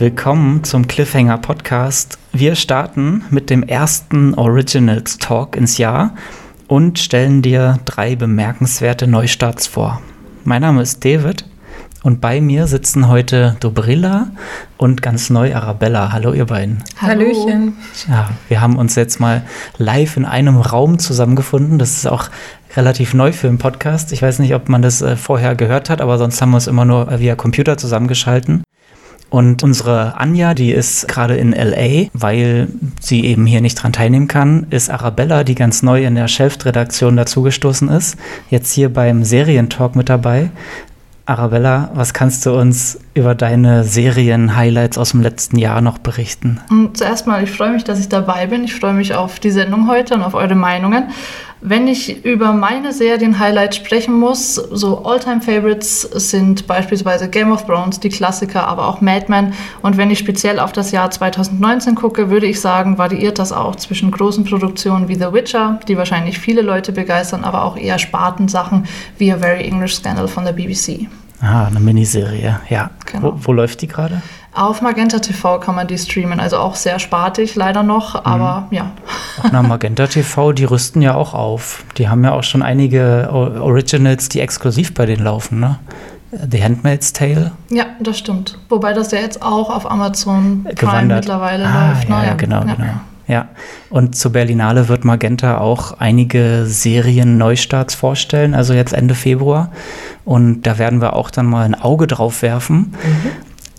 Willkommen zum Cliffhanger Podcast. Wir starten mit dem ersten Originals Talk ins Jahr und stellen dir drei bemerkenswerte Neustarts vor. Mein Name ist David und bei mir sitzen heute Dobrilla und ganz neu Arabella. Hallo ihr beiden. Hallöchen. Ja, wir haben uns jetzt mal live in einem Raum zusammengefunden. Das ist auch relativ neu für einen Podcast. Ich weiß nicht, ob man das äh, vorher gehört hat, aber sonst haben wir uns immer nur via Computer zusammengeschalten. Und unsere Anja, die ist gerade in LA, weil sie eben hier nicht dran teilnehmen kann, ist Arabella, die ganz neu in der Shelft-Redaktion dazugestoßen ist, jetzt hier beim Serientalk mit dabei. Arabella, was kannst du uns über deine Serien-Highlights aus dem letzten Jahr noch berichten? Zuerst mal, ich freue mich, dass ich dabei bin. Ich freue mich auf die Sendung heute und auf eure Meinungen. Wenn ich über meine Serien-Highlights sprechen muss, so All-Time-Favorites sind beispielsweise Game of Thrones, die Klassiker, aber auch Mad Men. Und wenn ich speziell auf das Jahr 2019 gucke, würde ich sagen, variiert das auch zwischen großen Produktionen wie The Witcher, die wahrscheinlich viele Leute begeistern, aber auch eher Spartensachen wie A Very English Scandal von der BBC. Ah, eine Miniserie, ja. Genau. Wo, wo läuft die gerade? Auf Magenta TV kann man die streamen, also auch sehr spartig leider noch, aber mhm. ja. Na, Magenta TV, die rüsten ja auch auf. Die haben ja auch schon einige Originals, die exklusiv bei denen laufen, ne? The Handmaid's Tale. Ja, das stimmt. Wobei das ja jetzt auch auf Amazon Prime mittlerweile ah, läuft. Ja, ne? ja, genau, ja. genau. Ja, und zur Berlinale wird Magenta auch einige Serien-Neustarts vorstellen, also jetzt Ende Februar. Und da werden wir auch dann mal ein Auge drauf werfen.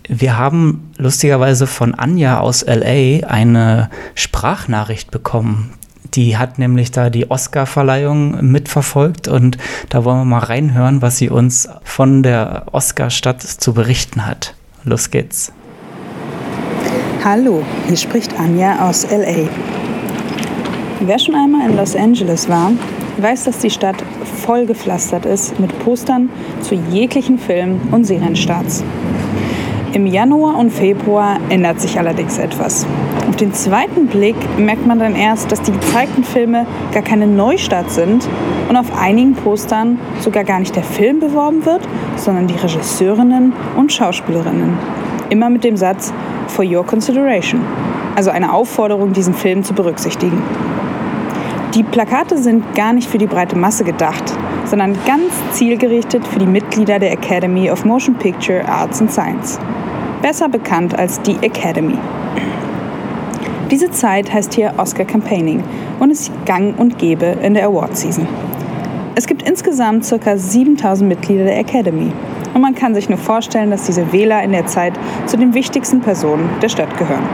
Mhm. Wir haben lustigerweise von Anja aus LA eine Sprachnachricht bekommen. Die hat nämlich da die Oscar-Verleihung mitverfolgt und da wollen wir mal reinhören, was sie uns von der Oscar-Stadt zu berichten hat. Los geht's. Hallo, hier spricht Anja aus LA. Wer schon einmal in Los Angeles war, weiß, dass die Stadt vollgepflastert ist mit Postern zu jeglichen Filmen und Serienstarts. Im Januar und Februar ändert sich allerdings etwas. Auf den zweiten Blick merkt man dann erst, dass die gezeigten Filme gar keine Neustarts sind und auf einigen Postern sogar gar nicht der Film beworben wird, sondern die Regisseurinnen und Schauspielerinnen. Immer mit dem Satz For Your Consideration, also eine Aufforderung, diesen Film zu berücksichtigen. Die Plakate sind gar nicht für die breite Masse gedacht, sondern ganz zielgerichtet für die Mitglieder der Academy of Motion Picture Arts and Science besser bekannt als die Academy. Diese Zeit heißt hier Oscar Campaigning und ist gang und gäbe in der Award Season. Es gibt insgesamt ca. 7000 Mitglieder der Academy und man kann sich nur vorstellen, dass diese Wähler in der Zeit zu den wichtigsten Personen der Stadt gehören.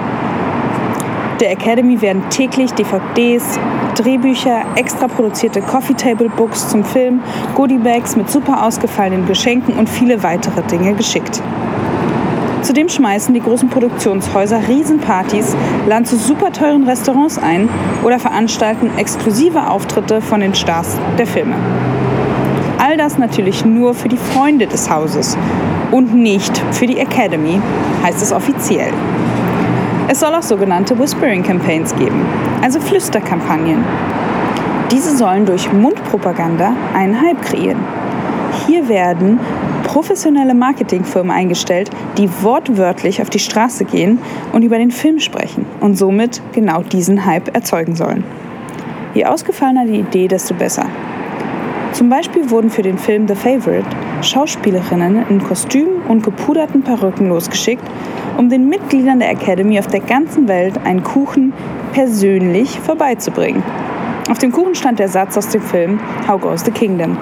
Der Academy werden täglich DVDs, Drehbücher, extra produzierte Coffee Table Books zum Film, Goodiebags mit super ausgefallenen Geschenken und viele weitere Dinge geschickt. Zudem schmeißen die großen Produktionshäuser Riesenpartys, laden zu super teuren Restaurants ein oder veranstalten exklusive Auftritte von den Stars der Filme. Das natürlich nur für die Freunde des Hauses und nicht für die Academy, heißt es offiziell. Es soll auch sogenannte Whispering Campaigns geben, also Flüsterkampagnen. Diese sollen durch Mundpropaganda einen Hype kreieren. Hier werden professionelle Marketingfirmen eingestellt, die wortwörtlich auf die Straße gehen und über den Film sprechen und somit genau diesen Hype erzeugen sollen. Je ausgefallener die Idee, desto besser. Zum Beispiel wurden für den Film The Favorite Schauspielerinnen in Kostümen und gepuderten Perücken losgeschickt, um den Mitgliedern der Academy auf der ganzen Welt einen Kuchen persönlich vorbeizubringen. Auf dem Kuchen stand der Satz aus dem Film How Goes the Kingdom?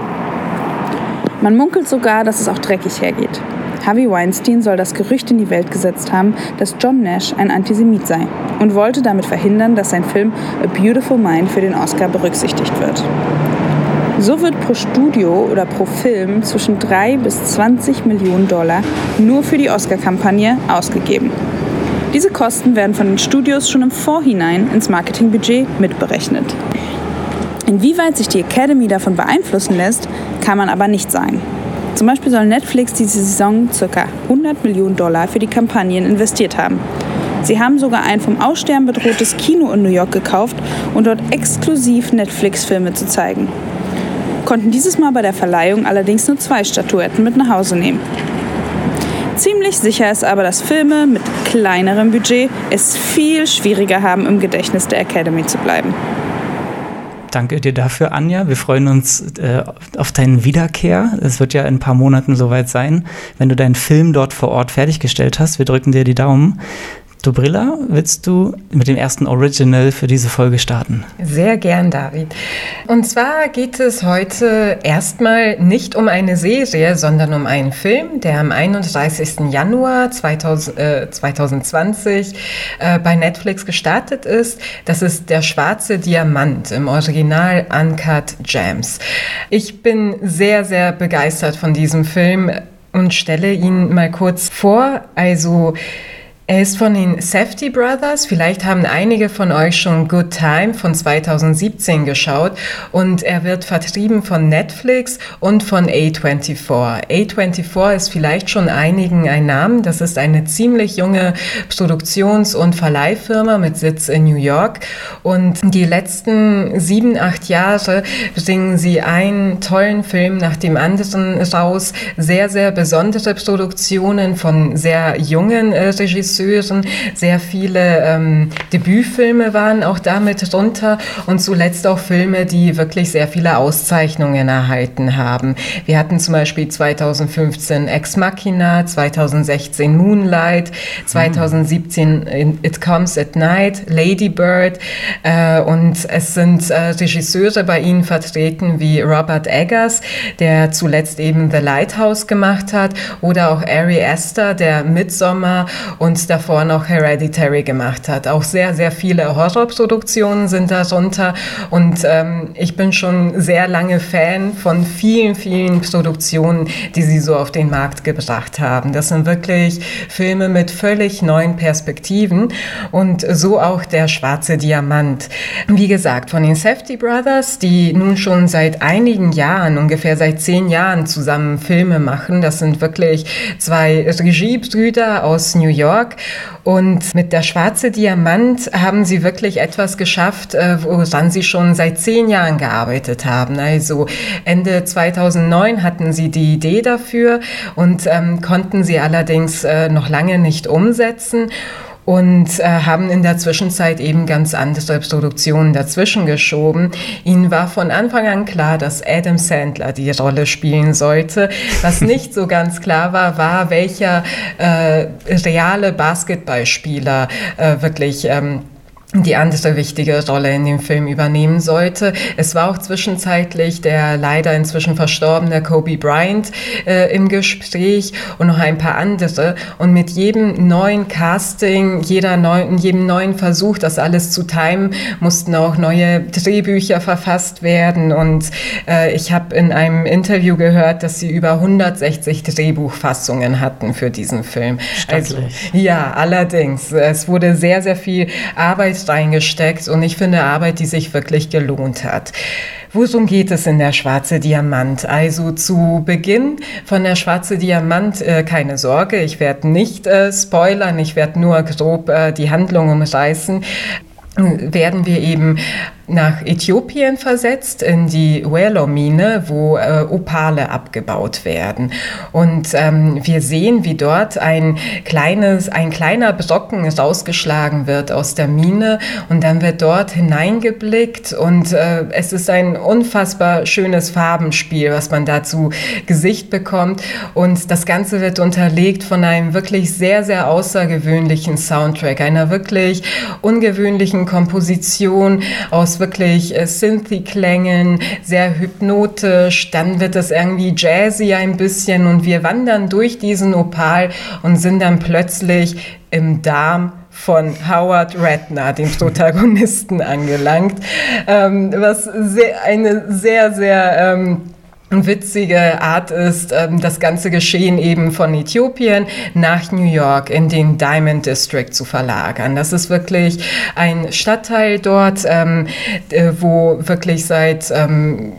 Man munkelt sogar, dass es auch dreckig hergeht. Harvey Weinstein soll das Gerücht in die Welt gesetzt haben, dass John Nash ein Antisemit sei und wollte damit verhindern, dass sein Film A Beautiful Mind für den Oscar berücksichtigt wird. So wird pro Studio oder pro Film zwischen 3 bis 20 Millionen Dollar nur für die Oscar-Kampagne ausgegeben. Diese Kosten werden von den Studios schon im Vorhinein ins Marketingbudget mitberechnet. Inwieweit sich die Academy davon beeinflussen lässt, kann man aber nicht sagen. Zum Beispiel soll Netflix diese Saison ca. 100 Millionen Dollar für die Kampagnen investiert haben. Sie haben sogar ein vom Aussterben bedrohtes Kino in New York gekauft und dort exklusiv Netflix-Filme zu zeigen. Konnten dieses Mal bei der Verleihung allerdings nur zwei Statuetten mit nach Hause nehmen. Ziemlich sicher ist aber, dass Filme mit kleinerem Budget es viel schwieriger haben, im Gedächtnis der Academy zu bleiben. Danke dir dafür, Anja. Wir freuen uns äh, auf deine Wiederkehr. Es wird ja in ein paar Monaten soweit sein, wenn du deinen Film dort vor Ort fertiggestellt hast. Wir drücken dir die Daumen. Dobrilla, willst du mit dem ersten Original für diese Folge starten? Sehr gern, David. Und zwar geht es heute erstmal nicht um eine Serie, sondern um einen Film, der am 31. Januar 2000, äh, 2020 äh, bei Netflix gestartet ist. Das ist Der schwarze Diamant im Original Uncut Gems. Ich bin sehr, sehr begeistert von diesem Film und stelle ihn mal kurz vor. Also, er ist von den Safety Brothers. Vielleicht haben einige von euch schon Good Time von 2017 geschaut. Und er wird vertrieben von Netflix und von A24. A24 ist vielleicht schon einigen ein Name. Das ist eine ziemlich junge Produktions- und Verleihfirma mit Sitz in New York. Und die letzten sieben, acht Jahre bringen sie einen tollen Film nach dem anderen raus. Sehr, sehr besondere Produktionen von sehr jungen äh, Regisseuren Regisseuren. Sehr viele ähm, Debütfilme waren auch damit runter und zuletzt auch Filme, die wirklich sehr viele Auszeichnungen erhalten haben. Wir hatten zum Beispiel 2015 Ex Machina, 2016 Moonlight, 2017 It Comes at Night, Lady Bird äh, und es sind äh, Regisseure bei ihnen vertreten wie Robert Eggers, der zuletzt eben The Lighthouse gemacht hat oder auch Ari Aster, der Midsommar und davor noch Hereditary gemacht hat. Auch sehr, sehr viele Horrorproduktionen sind darunter und ähm, ich bin schon sehr lange Fan von vielen, vielen Produktionen, die sie so auf den Markt gebracht haben. Das sind wirklich Filme mit völlig neuen Perspektiven und so auch der schwarze Diamant. Wie gesagt, von den Safety Brothers, die nun schon seit einigen Jahren, ungefähr seit zehn Jahren zusammen Filme machen. Das sind wirklich zwei Regiebrüder aus New York und mit der Schwarze Diamant haben sie wirklich etwas geschafft, äh, woran sie schon seit zehn Jahren gearbeitet haben. Also Ende 2009 hatten sie die Idee dafür und ähm, konnten sie allerdings äh, noch lange nicht umsetzen und äh, haben in der Zwischenzeit eben ganz andere Produktionen dazwischen geschoben. Ihnen war von Anfang an klar, dass Adam Sandler die Rolle spielen sollte. Was nicht so ganz klar war, war, welcher äh, reale Basketballspieler äh, wirklich ähm, die andere wichtige Rolle in dem Film übernehmen sollte. Es war auch zwischenzeitlich der leider inzwischen verstorbene Kobe Bryant äh, im Gespräch und noch ein paar andere. Und mit jedem neuen Casting, jeder neuen, jedem neuen Versuch, das alles zu timen, mussten auch neue Drehbücher verfasst werden. Und äh, ich habe in einem Interview gehört, dass sie über 160 Drehbuchfassungen hatten für diesen Film. Also, ja, allerdings. Es wurde sehr, sehr viel Arbeit reingesteckt und ich finde Arbeit, die sich wirklich gelohnt hat. Worum geht es in der Schwarze Diamant? Also zu Beginn von der Schwarze Diamant äh, keine Sorge, ich werde nicht äh, spoilern, ich werde nur grob äh, die Handlung umreißen werden wir eben nach Äthiopien versetzt, in die Welo-Mine, wo äh, Opale abgebaut werden. Und ähm, wir sehen, wie dort ein, kleines, ein kleiner Brocken rausgeschlagen wird aus der Mine und dann wird dort hineingeblickt und äh, es ist ein unfassbar schönes Farbenspiel, was man da zu Gesicht bekommt. Und das Ganze wird unterlegt von einem wirklich sehr, sehr außergewöhnlichen Soundtrack, einer wirklich ungewöhnlichen Komposition aus wirklich äh, Synthi-Klängen, sehr hypnotisch. Dann wird es irgendwie jazzy ein bisschen und wir wandern durch diesen Opal und sind dann plötzlich im Darm von Howard Ratner, dem Protagonisten, angelangt, ähm, was sehr, eine sehr, sehr ähm, witzige Art ist, ähm, das ganze Geschehen eben von Äthiopien nach New York in den Diamond District zu verlagern. Das ist wirklich ein Stadtteil dort, ähm, äh, wo wirklich seit ähm,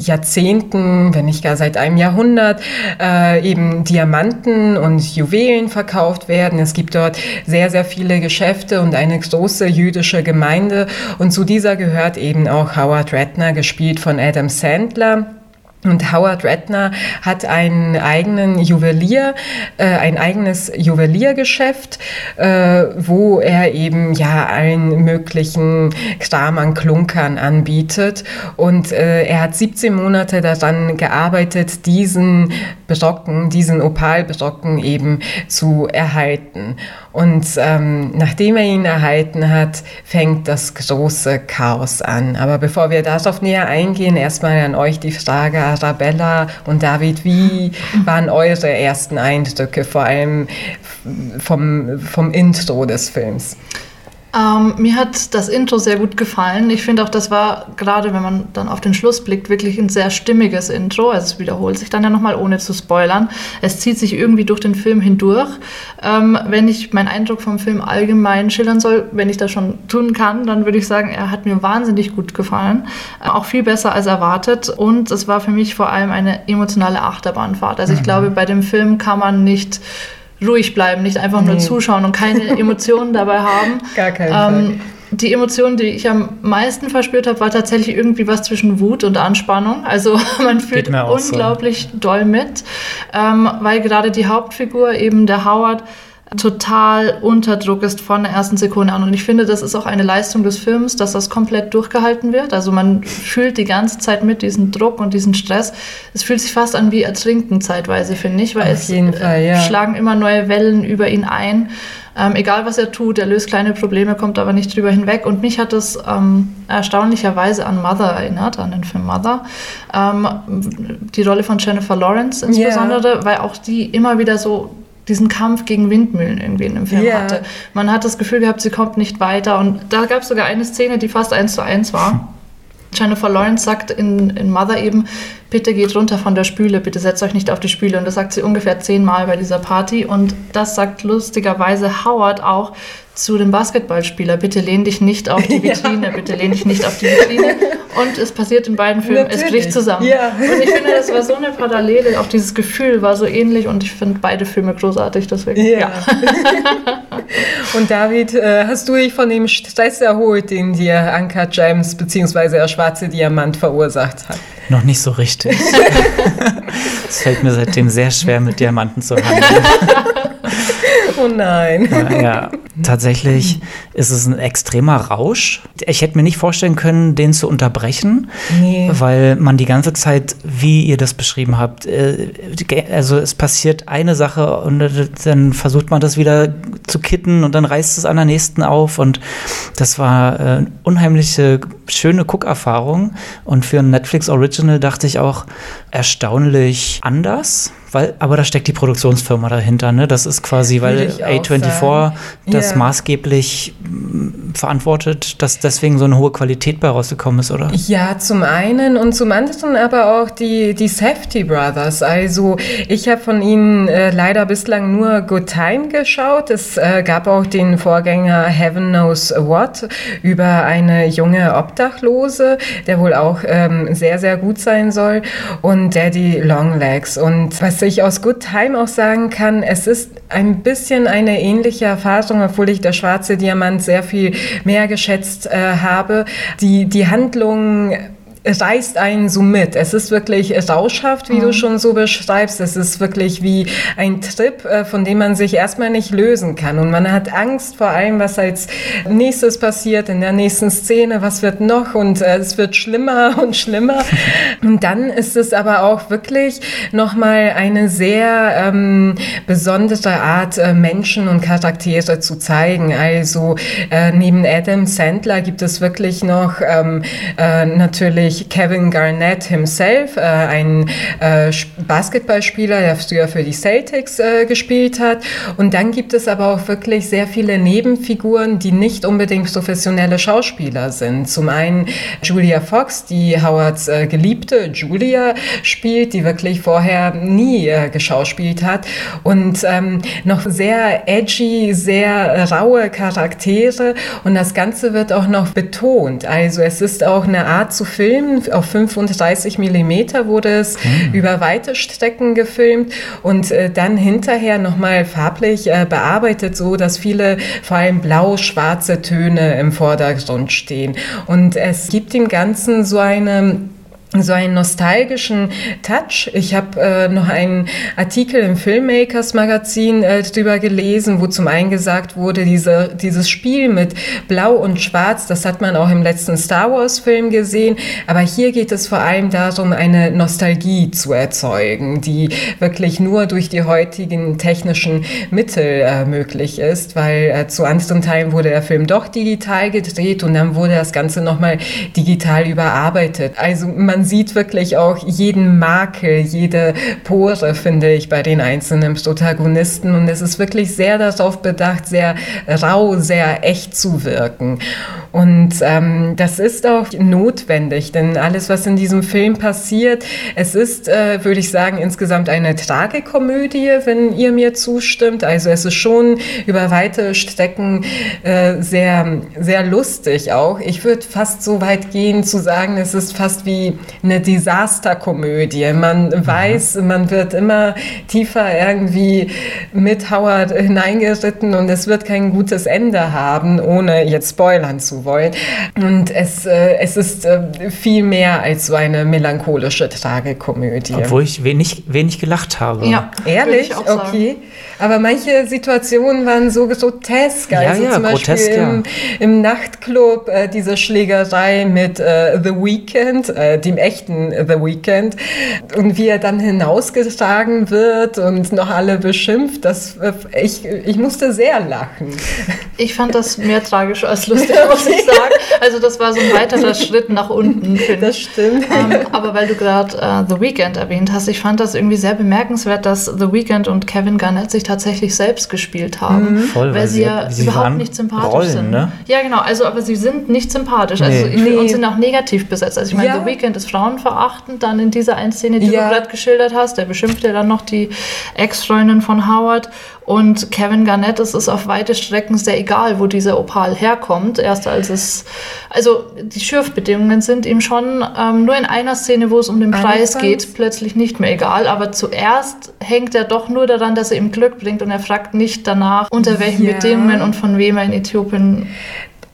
Jahrzehnten, wenn nicht gar seit einem Jahrhundert, äh, eben Diamanten und Juwelen verkauft werden. Es gibt dort sehr, sehr viele Geschäfte und eine große jüdische Gemeinde. Und zu dieser gehört eben auch Howard Ratner, gespielt von Adam Sandler Und Howard Redner hat einen eigenen Juwelier, äh, ein eigenes Juweliergeschäft, äh, wo er eben ja allen möglichen Kram an Klunkern anbietet. Und äh, er hat 17 Monate daran gearbeitet, diesen Brocken, diesen Opalbrocken eben zu erhalten. Und ähm, nachdem er ihn erhalten hat, fängt das große Chaos an. Aber bevor wir darauf näher eingehen, erstmal an euch die Frage, Arabella und David, wie waren eure ersten Eindrücke, vor allem vom, vom Intro des Films? Ähm, mir hat das Intro sehr gut gefallen. Ich finde auch, das war gerade, wenn man dann auf den Schluss blickt, wirklich ein sehr stimmiges Intro. Also es wiederholt sich dann ja nochmal, ohne zu spoilern. Es zieht sich irgendwie durch den Film hindurch. Ähm, wenn ich meinen Eindruck vom Film allgemein schildern soll, wenn ich das schon tun kann, dann würde ich sagen, er hat mir wahnsinnig gut gefallen. Äh, auch viel besser als erwartet. Und es war für mich vor allem eine emotionale Achterbahnfahrt. Also ich mhm. glaube, bei dem Film kann man nicht ruhig bleiben, nicht einfach nur zuschauen und keine Emotionen dabei haben. Gar keinen ähm. Die Emotion, die ich am meisten verspürt habe, war tatsächlich irgendwie was zwischen Wut und Anspannung. Also man fühlt unglaublich so. doll mit, ähm, weil gerade die Hauptfigur, eben der Howard, total unter Druck ist von der ersten Sekunde an. Und ich finde, das ist auch eine Leistung des Films, dass das komplett durchgehalten wird. Also man fühlt die ganze Zeit mit diesen Druck und diesen Stress. Es fühlt sich fast an wie Ertrinken zeitweise, finde ich, weil Auf es Fall, ja. schlagen immer neue Wellen über ihn ein. Ähm, egal was er tut, er löst kleine Probleme, kommt aber nicht drüber hinweg. Und mich hat das ähm, erstaunlicherweise an Mother erinnert, an den Film Mother. Ähm, die Rolle von Jennifer Lawrence insbesondere, yeah. weil auch die immer wieder so diesen Kampf gegen Windmühlen irgendwie in dem Film yeah. hatte. Man hat das Gefühl gehabt, sie kommt nicht weiter. Und da gab es sogar eine Szene, die fast eins zu eins war. Jennifer Lawrence sagt in, in Mother eben, bitte geht runter von der Spüle, bitte setzt euch nicht auf die Spüle. Und das sagt sie ungefähr zehnmal bei dieser Party. Und das sagt lustigerweise Howard auch zu dem Basketballspieler, bitte lehn dich nicht auf die Vitrine, ja. bitte lehn dich nicht auf die Vitrine. Und es passiert in beiden Filmen, Natürlich. es bricht zusammen. Ja. Und ich finde, das war so eine Parallele, auch dieses Gefühl war so ähnlich und ich finde beide Filme großartig, deswegen. Ja. ja. und David, äh, hast du dich von dem Stress erholt, den dir Anka James bzw. der schwarze Diamant verursacht hat? Noch nicht so richtig. es fällt mir seitdem sehr schwer, mit Diamanten zu handeln. Oh nein. Ja, ja, tatsächlich ist es ein extremer Rausch. Ich hätte mir nicht vorstellen können, den zu unterbrechen, nee. weil man die ganze Zeit, wie ihr das beschrieben habt, äh, also es passiert eine Sache und dann versucht man das wieder zu kitten und dann reißt es an der nächsten auf und das war eine äh, unheimliche, schöne Guckerfahrung und für ein Netflix Original dachte ich auch erstaunlich anders weil, aber da steckt die Produktionsfirma dahinter, ne? Das ist quasi, weil A24 das ja. maßgeblich mm, verantwortet, dass deswegen so eine hohe Qualität bei rausgekommen ist, oder? Ja, zum einen und zum anderen aber auch die, die Safety Brothers. Also ich habe von ihnen äh, leider bislang nur Good Time geschaut. Es äh, gab auch den Vorgänger Heaven Knows What über eine junge Obdachlose, der wohl auch ähm, sehr, sehr gut sein soll. Und Daddy Longlegs. Und was ich aus Good Time auch sagen kann, es ist ein bisschen eine ähnliche Erfahrung, obwohl ich der schwarze Diamant sehr viel mehr geschätzt äh, habe. Die, die Handlung reißt einen so mit. Es ist wirklich rauschhaft, wie mhm. du schon so beschreibst. Es ist wirklich wie ein Trip, äh, von dem man sich erstmal nicht lösen kann. Und man hat Angst vor allem, was als nächstes passiert in der nächsten Szene, was wird noch und äh, es wird schlimmer und schlimmer. Und dann ist es aber auch wirklich nochmal eine sehr ähm, besondere Art, äh, Menschen und Charaktere zu zeigen. Also äh, neben Adam Sandler gibt es wirklich noch ähm, äh, natürlich nämlich Kevin Garnett himself, äh, ein äh, Basketballspieler, der früher für die Celtics äh, gespielt hat. Und dann gibt es aber auch wirklich sehr viele Nebenfiguren, die nicht unbedingt professionelle Schauspieler sind. Zum einen Julia Fox, die Howards äh, Geliebte Julia spielt, die wirklich vorher nie äh, geschauspielt hat. Und ähm, noch sehr edgy, sehr raue Charaktere. Und das Ganze wird auch noch betont. Also es ist auch eine Art zu filmen, Film. Auf 35 Millimeter wurde es mhm. über weite Strecken gefilmt und äh, dann hinterher nochmal farblich äh, bearbeitet, so dass viele vor allem blau-schwarze Töne im Vordergrund stehen. Und es gibt dem Ganzen so eine so einen nostalgischen Touch. Ich habe äh, noch einen Artikel im Filmmakers Magazin äh, drüber gelesen, wo zum einen gesagt wurde, diese, dieses Spiel mit Blau und Schwarz, das hat man auch im letzten Star Wars Film gesehen, aber hier geht es vor allem darum, eine Nostalgie zu erzeugen, die wirklich nur durch die heutigen technischen Mittel äh, möglich ist, weil äh, zu anderen Teilen wurde der Film doch digital gedreht und dann wurde das Ganze nochmal digital überarbeitet. Also man man sieht wirklich auch jeden Makel, jede Pore, finde ich, bei den einzelnen Protagonisten. Und es ist wirklich sehr darauf bedacht, sehr rau, sehr echt zu wirken. Und ähm, das ist auch notwendig, denn alles, was in diesem Film passiert, es ist, äh, würde ich sagen, insgesamt eine Tragekomödie, wenn ihr mir zustimmt. Also es ist schon über weite Strecken äh, sehr, sehr lustig auch. Ich würde fast so weit gehen zu sagen, es ist fast wie eine Desasterkomödie. Man mhm. weiß, man wird immer tiefer irgendwie mit Howard hineingeritten und es wird kein gutes Ende haben, ohne jetzt spoilern zu wollen. Und es, äh, es ist äh, viel mehr als so eine melancholische Tragekomödie. Obwohl ich wenig, wenig gelacht habe. Ja, ehrlich? Okay. Aber manche Situationen waren so grotesk. Also ja, zum Beispiel grotesk, im, im, Nachtclub äh, diese Schlägerei mit äh, The Weeknd, äh, dem echten The Weeknd, und wie er dann hinausgetragen wird und noch alle beschimpft. Das, äh, ich, ich musste sehr lachen. Ich fand das mehr tragisch als lustig, muss ich sagen. Also das war so ein weiterer Schritt nach unten. Das stimmt. Ähm, aber weil du gerade äh, The Weeknd erwähnt hast, ich fand das irgendwie sehr bemerkenswert, dass The Weeknd und Kevin Garnett sich tatsächlich selbst gespielt haben, mhm. Voll, weil, weil, sie ja sie überhaupt nicht sympathisch Rollen, sind. Ne? Ja, genau. Also, aber sie sind nicht sympathisch. Also nee. Nee. und sind auch negativ besetzt. Also ich meine, ja. The Weeknd ist frauenverachtend. Dann in dieser einen Szene, die ja. du gerade geschildert hast, der beschimpft ja dann noch die Ex-Freundin von Howard. Und Kevin Garnett, es ist auf weite Strecken sehr egal, wo dieser Opal herkommt. Erst als es, also die Schürfbedingungen sind ihm schon ähm, nur in einer Szene, wo es um den Preis geht, plötzlich nicht mehr egal. Aber zuerst hängt er doch nur daran, dass er ihm Glück bringt und er fragt nicht danach, unter welchen ja. Bedingungen und von wem er in Äthiopien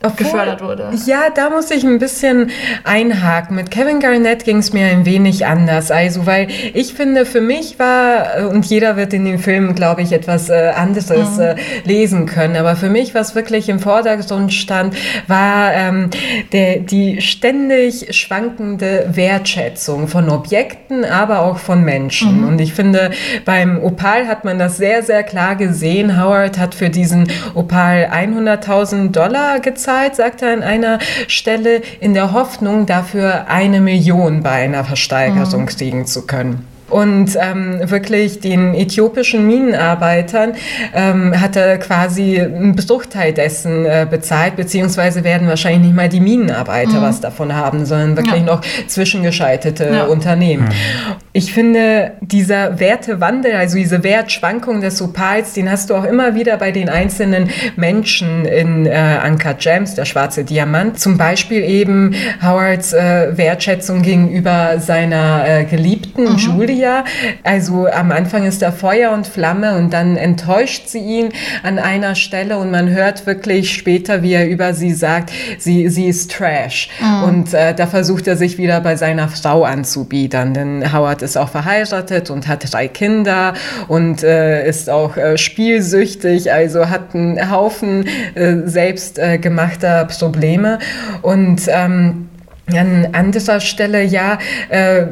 obwohl, gefördert wurde. Ja, da muss ich ein bisschen einhaken. Mit Kevin Garnett ging es mir ein wenig anders. Also, weil ich finde, für mich war, äh, und jeder wird in den Filmen, glaube ich, etwas äh, anderes mhm. äh, lesen können, aber für mich, was wirklich im Vordergrund stand, war ähm, der, die ständig schwankende Wertschätzung von Objekten, aber auch von Menschen. Mhm. Und ich finde, beim Opal hat man das sehr, sehr klar gesehen. Howard hat für diesen Opal 100.000 Dollar gezahlt bezahlt, sagt er an einer Stelle, in der Hoffnung, dafür eine Million bei einer Versteigerung mhm. kriegen zu können. Und ähm, wirklich den äthiopischen Minenarbeitern ähm, hat er quasi einen Bruchteil dessen äh, bezahlt, beziehungsweise werden wahrscheinlich nicht mal die Minenarbeiter mhm. was davon haben, sondern wirklich ja. noch zwischengeschaltete ja. Unternehmen. Mhm. Ich finde, dieser Wertewandel, also diese Wertschwankung des Opals, den hast du auch immer wieder bei den einzelnen Menschen in äh, Uncut Gems, der schwarze Diamant. Zum Beispiel eben Howards äh, Wertschätzung gegenüber seiner äh, Geliebten mhm. Julie Julia. Also am Anfang ist da Feuer und Flamme und dann enttäuscht sie ihn an einer Stelle und man hört wirklich später, wie er über sie sagt, sie, sie ist Trash. Mhm. Und äh, da versucht er sich wieder bei seiner Frau anzubiedern, denn Howard ist auch verheiratet und hat drei Kinder und äh, ist auch äh, spielsüchtig, also hat einen Haufen äh, selbstgemachter Probleme. Und ähm, an anderer Stelle, ja, äh,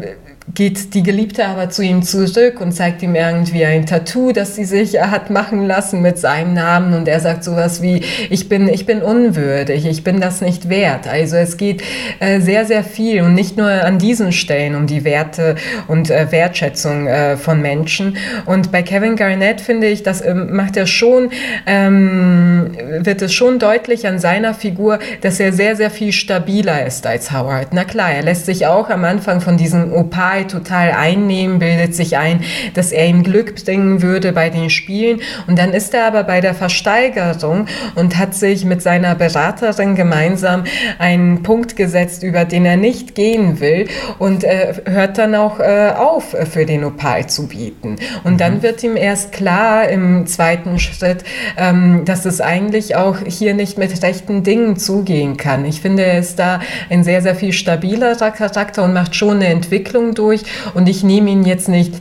geht die Geliebte aber zu ihm zurück und zeigt ihm irgendwie ein Tattoo, das sie sich hat machen lassen mit seinem Namen und er sagt sowas wie, ich bin, ich bin unwürdig, ich bin das nicht wert. Also es geht äh, sehr, sehr viel und nicht nur an diesen Stellen um die Werte und äh, Wertschätzung äh, von Menschen. Und bei Kevin Garnett finde ich, das ähm, macht er schon, ähm, wird es schon deutlich an seiner Figur, dass er sehr, sehr viel stabiler ist als Howard. Na klar, er lässt sich auch am Anfang von diesem Opal Opal total einnehmen, bildet sich ein, dass er ihm Glück bringen würde bei den Spielen. Und dann ist er aber bei der Versteigerung und hat sich mit seiner Beraterin gemeinsam einen Punkt gesetzt, über den er nicht gehen will und äh, hört dann auch äh, auf, für den Opal zu bieten. Und dann mhm. wird ihm erst klar im zweiten Schritt, ähm, dass es eigentlich auch hier nicht mit rechten Dingen zugehen kann. Ich finde, er ist da ein sehr, sehr viel stabilerer Charakter und macht schon eine Entwicklung durch. Und ich nehme ihn jetzt nicht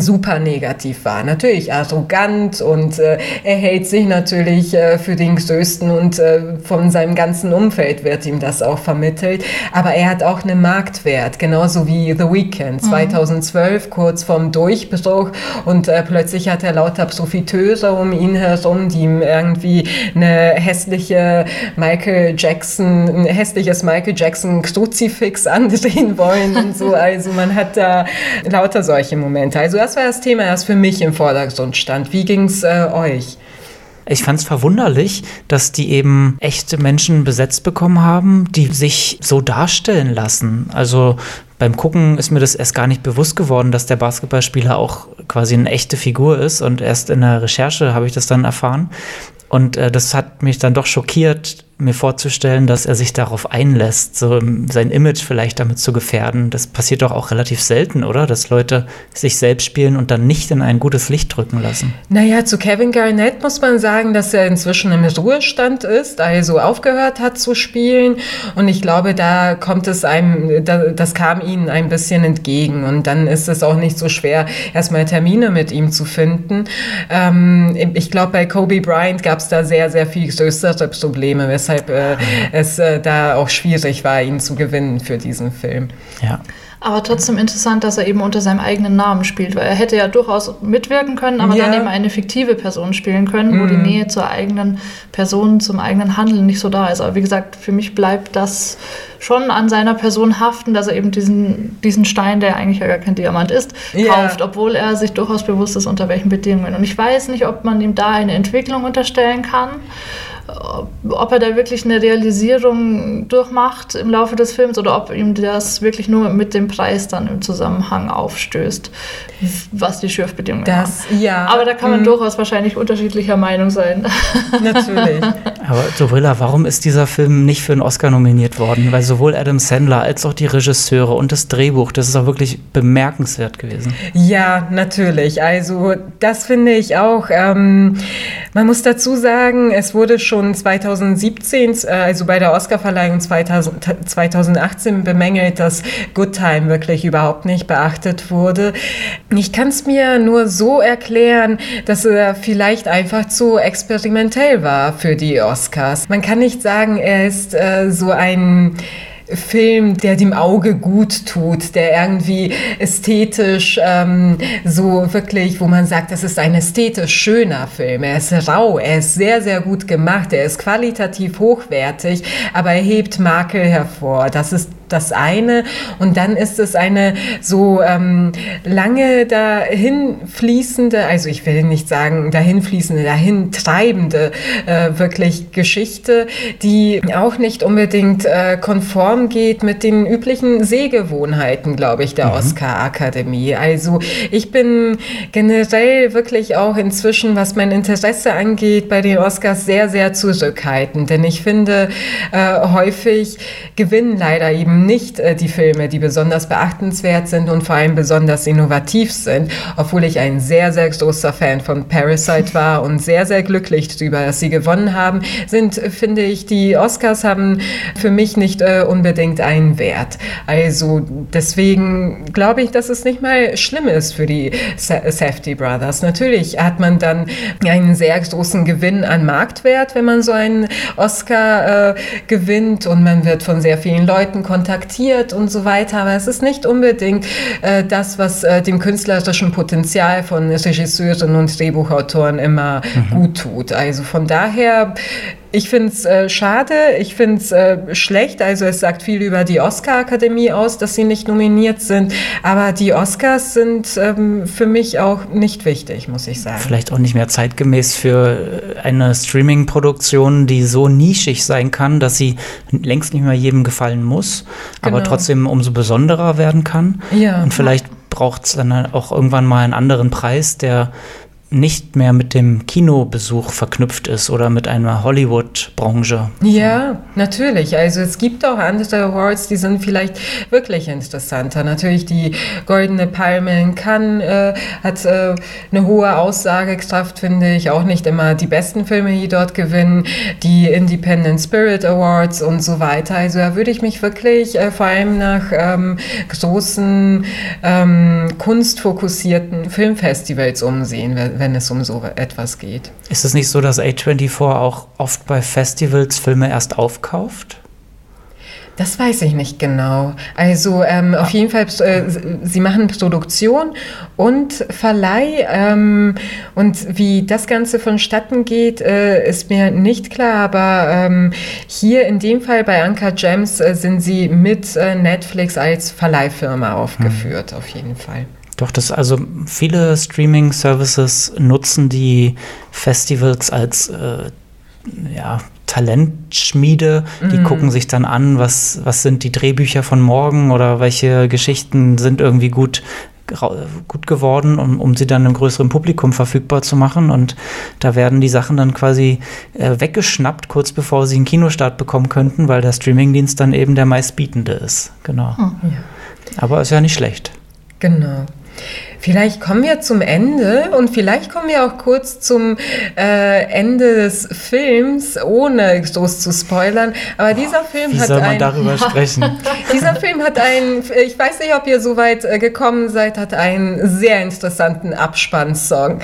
super negativ war. Natürlich arrogant und äh, er hält sich natürlich äh, für den Größten und äh, von seinem ganzen Umfeld wird ihm das auch vermittelt. Aber er hat auch einen Marktwert, genauso wie The Weeknd 2012, mhm. kurz vorm Durchbruch und äh, plötzlich hat er lauter Profiteure um ihn herum, die ihm irgendwie eine hässliche Michael Jackson, ein hässliches Michael Jackson Kruzifix andrehen wollen und so. Also man hat da lauter solche Momente. Also das war das Thema, das für mich im Vordergrund stand. Wie ging es äh, euch? Ich fand es verwunderlich, dass die eben echte Menschen besetzt bekommen haben, die sich so darstellen lassen. Also beim Gucken ist mir das erst gar nicht bewusst geworden, dass der Basketballspieler auch quasi eine echte Figur ist. Und erst in der Recherche habe ich das dann erfahren. Und äh, das hat mich dann doch schockiert, mir vorzustellen, dass er sich darauf einlässt, so sein Image vielleicht damit zu gefährden. Das passiert doch auch relativ selten, oder? Dass Leute sich selbst spielen und dann nicht in ein gutes Licht drücken lassen. Naja, zu Kevin Garnett muss man sagen, dass er inzwischen im Ruhestand ist, also aufgehört hat zu spielen. Und ich glaube, da kommt es einem, das kam ihnen ein bisschen entgegen. Und dann ist es auch nicht so schwer, erstmal Termine mit ihm zu finden. Ähm, ich glaube, bei Kobe Bryant gab es da sehr, sehr viel größere Probleme weshalb äh, es äh, da auch schwierig war, ihn zu gewinnen für diesen Film. Ja. Aber trotzdem interessant, dass er eben unter seinem eigenen Namen spielt, weil er hätte ja durchaus mitwirken können, aber ja. dann eben eine fiktive Person spielen können, wo die mhm. Nähe zur eigenen Person, zum eigenen Handeln nicht so da ist. Aber wie gesagt, für mich bleibt das schon an seiner Person haften, dass er eben diesen, diesen Stein, der eigentlich ja gar kein Diamant ist, ja. kauft, obwohl er sich durchaus bewusst ist, unter welchen Bedingungen. Und ich weiß nicht, ob man ihm da eine Entwicklung unterstellen kann ob er da wirklich eine Realisierung durchmacht im Laufe des Films oder ob ihm das wirklich nur mit dem Preis dann im Zusammenhang aufstößt, was die Schürfbedingungen das, waren. Ja. Aber da kann man mhm. durchaus wahrscheinlich unterschiedlicher Meinung sein. Natürlich. Aber Dorilla, warum ist dieser Film nicht für einen Oscar nominiert worden? Weil sowohl Adam Sandler als auch die Regisseure und das Drehbuch, das ist auch wirklich bemerkenswert gewesen. Ja, natürlich. Also das finde ich auch. Ähm, man muss dazu sagen, es wurde schon schon 2017, äh, also bei der Oscarverleihung 2018 bemängelt, dass Good Time wirklich überhaupt nicht beachtet wurde. Ich kann es mir nur so erklären, dass er vielleicht einfach zu experimentell war für die Oscars. Man kann nicht sagen, er ist äh, so ein Film, der dem Auge gut tut, der irgendwie ästhetisch ähm, so wirklich, wo man sagt, das ist ein ästhetisch schöner Film. Er ist rau, er ist sehr, sehr gut gemacht, er ist qualitativ hochwertig, aber er hebt Makel hervor. Das ist das eine. Und dann ist es eine so ähm, lange dahin fließende, also ich will nicht sagen dahin fließende, dahin treibende äh, wirklich Geschichte, die auch nicht unbedingt äh, konform geht mit den üblichen Sehgewohnheiten, glaube ich, der mhm. Oscar-Akademie. Also ich bin generell wirklich auch inzwischen, was mein Interesse angeht, bei den Oscars sehr, sehr zurückhaltend. Denn ich finde, äh, häufig gewinnen leider eben nicht äh, die Filme, die besonders beachtenswert sind und vor allem besonders innovativ sind, obwohl ich ein sehr, sehr großer Fan von Parasite war und sehr, sehr glücklich darüber, dass sie gewonnen haben, sind, finde ich, die Oscars haben für mich nicht äh, unbedingt einen Wert. Also deswegen glaube ich, dass es nicht mal schlimm ist für die Safety Brothers. Natürlich hat man dann einen sehr großen Gewinn an Marktwert, wenn man so einen Oscar äh, gewinnt und man wird von sehr vielen Leuten kontaktiert kontaktiert und so weiter. Aber es ist nicht unbedingt äh, das, was äh, dem künstlerischen Potenzial von Regisseuren und Drehbuchautoren immer mhm. gut tut. Also von daher ich finde es äh, schade, ich finde es äh, schlecht. Also es sagt viel über die Oscar-Akademie aus, dass sie nicht nominiert sind. Aber die Oscars sind ähm, für mich auch nicht wichtig, muss ich sagen. Vielleicht auch nicht mehr zeitgemäß für eine Streaming-Produktion, die so nischig sein kann, dass sie längst nicht mehr jedem gefallen muss, genau. aber trotzdem umso besonderer werden kann. Ja. Und vielleicht braucht es dann auch irgendwann mal einen anderen Preis, der nicht mehr mit dem Kinobesuch verknüpft ist oder mit einer Hollywood-Branche. Ja, natürlich. Also es gibt auch andere Awards, die sind vielleicht wirklich interessanter. Natürlich die Goldene Palme in Cannes äh, hat äh, eine hohe Aussagekraft, finde ich. Auch nicht immer die besten Filme, die dort gewinnen. Die Independent Spirit Awards und so weiter. Also da würde ich mich wirklich äh, vor allem nach ähm, großen ähm, kunstfokussierten Filmfestivals umsehen, wenn es um so etwas geht. Ist es nicht so, dass A24 auch oft bei Festivals Filme erst aufkauft? Das weiß ich nicht genau. Also ähm, auf jeden Fall, äh, sie machen Produktion und Verleih. Ähm, und wie das Ganze vonstatten geht, äh, ist mir nicht klar. Aber ähm, hier in dem Fall bei Anka Gems äh, sind sie mit äh, Netflix als Verleihfirma aufgeführt, hm. auf jeden Fall. Doch, das also viele Streaming-Services nutzen die Festivals als äh, ja, Talentschmiede. Die mm. gucken sich dann an, was, was sind die Drehbücher von morgen oder welche Geschichten sind irgendwie gut, gut geworden, um, um sie dann einem größeren Publikum verfügbar zu machen. Und da werden die Sachen dann quasi äh, weggeschnappt, kurz bevor sie einen Kinostart bekommen könnten, weil der Streamingdienst dann eben der meistbietende ist. Genau. Hm. Ja. Aber ist ja nicht schlecht. Genau. Vielleicht kommen wir zum Ende und vielleicht kommen wir auch kurz zum äh, Ende des Films, ohne groß zu spoilern. Aber dieser Film Wie hat soll man ein, darüber sprechen? dieser Film hat einen, ich weiß nicht, ob ihr so weit äh, gekommen seid, hat einen sehr interessanten Abspannsong.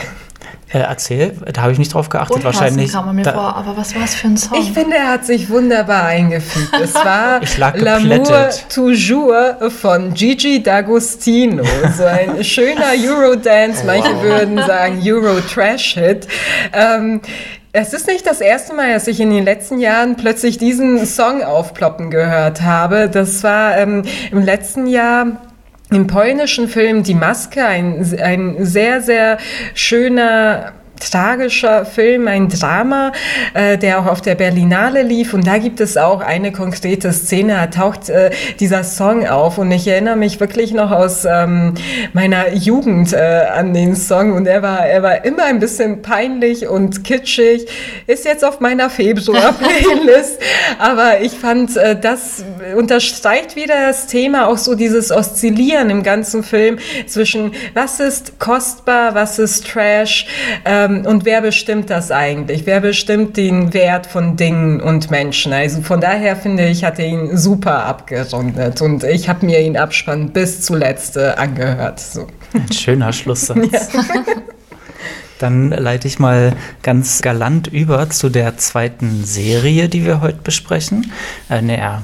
Äh, erzähl, da habe ich nicht drauf geachtet. Unpassend wahrscheinlich. kam er mir vor, aber was war es für ein Song? Ich finde, er hat sich wunderbar eingefügt. Es war L'amour toujours von Gigi D'Agostino. So ein schöner Eurodance, manche wow. würden sagen Euro-Trash-Hit. Ähm, es ist nicht das erste Mal, dass ich in den letzten Jahren plötzlich diesen Song aufploppen gehört habe. Das war ähm, im letzten Jahr im polnischen Film Die Maske, ein, ein sehr, sehr schöner tragischer Film, ein Drama, äh, der auch auf der Berlinale lief. Und da gibt es auch eine konkrete Szene, da taucht äh, dieser Song auf. Und ich erinnere mich wirklich noch aus ähm, meiner Jugend äh, an den Song. Und er war, er war immer ein bisschen peinlich und kitschig. Ist jetzt auf meiner Februar-Playlist. Aber ich fand, äh, das unterstreicht wieder das Thema, auch so dieses Oszillieren im ganzen Film zwischen was ist kostbar, was ist Trash. Ähm, ähm, und wer bestimmt das eigentlich? Wer bestimmt den Wert von Dingen und Menschen? Also von daher finde ich, hat er ihn super abgerundet und ich habe mir ihn Abspann bis zuletzt äh, angehört. So. Ein schöner Schlusssatz. Ja. Dann leite ich mal ganz galant über zu der zweiten Serie, die wir heute besprechen. Äh, naja,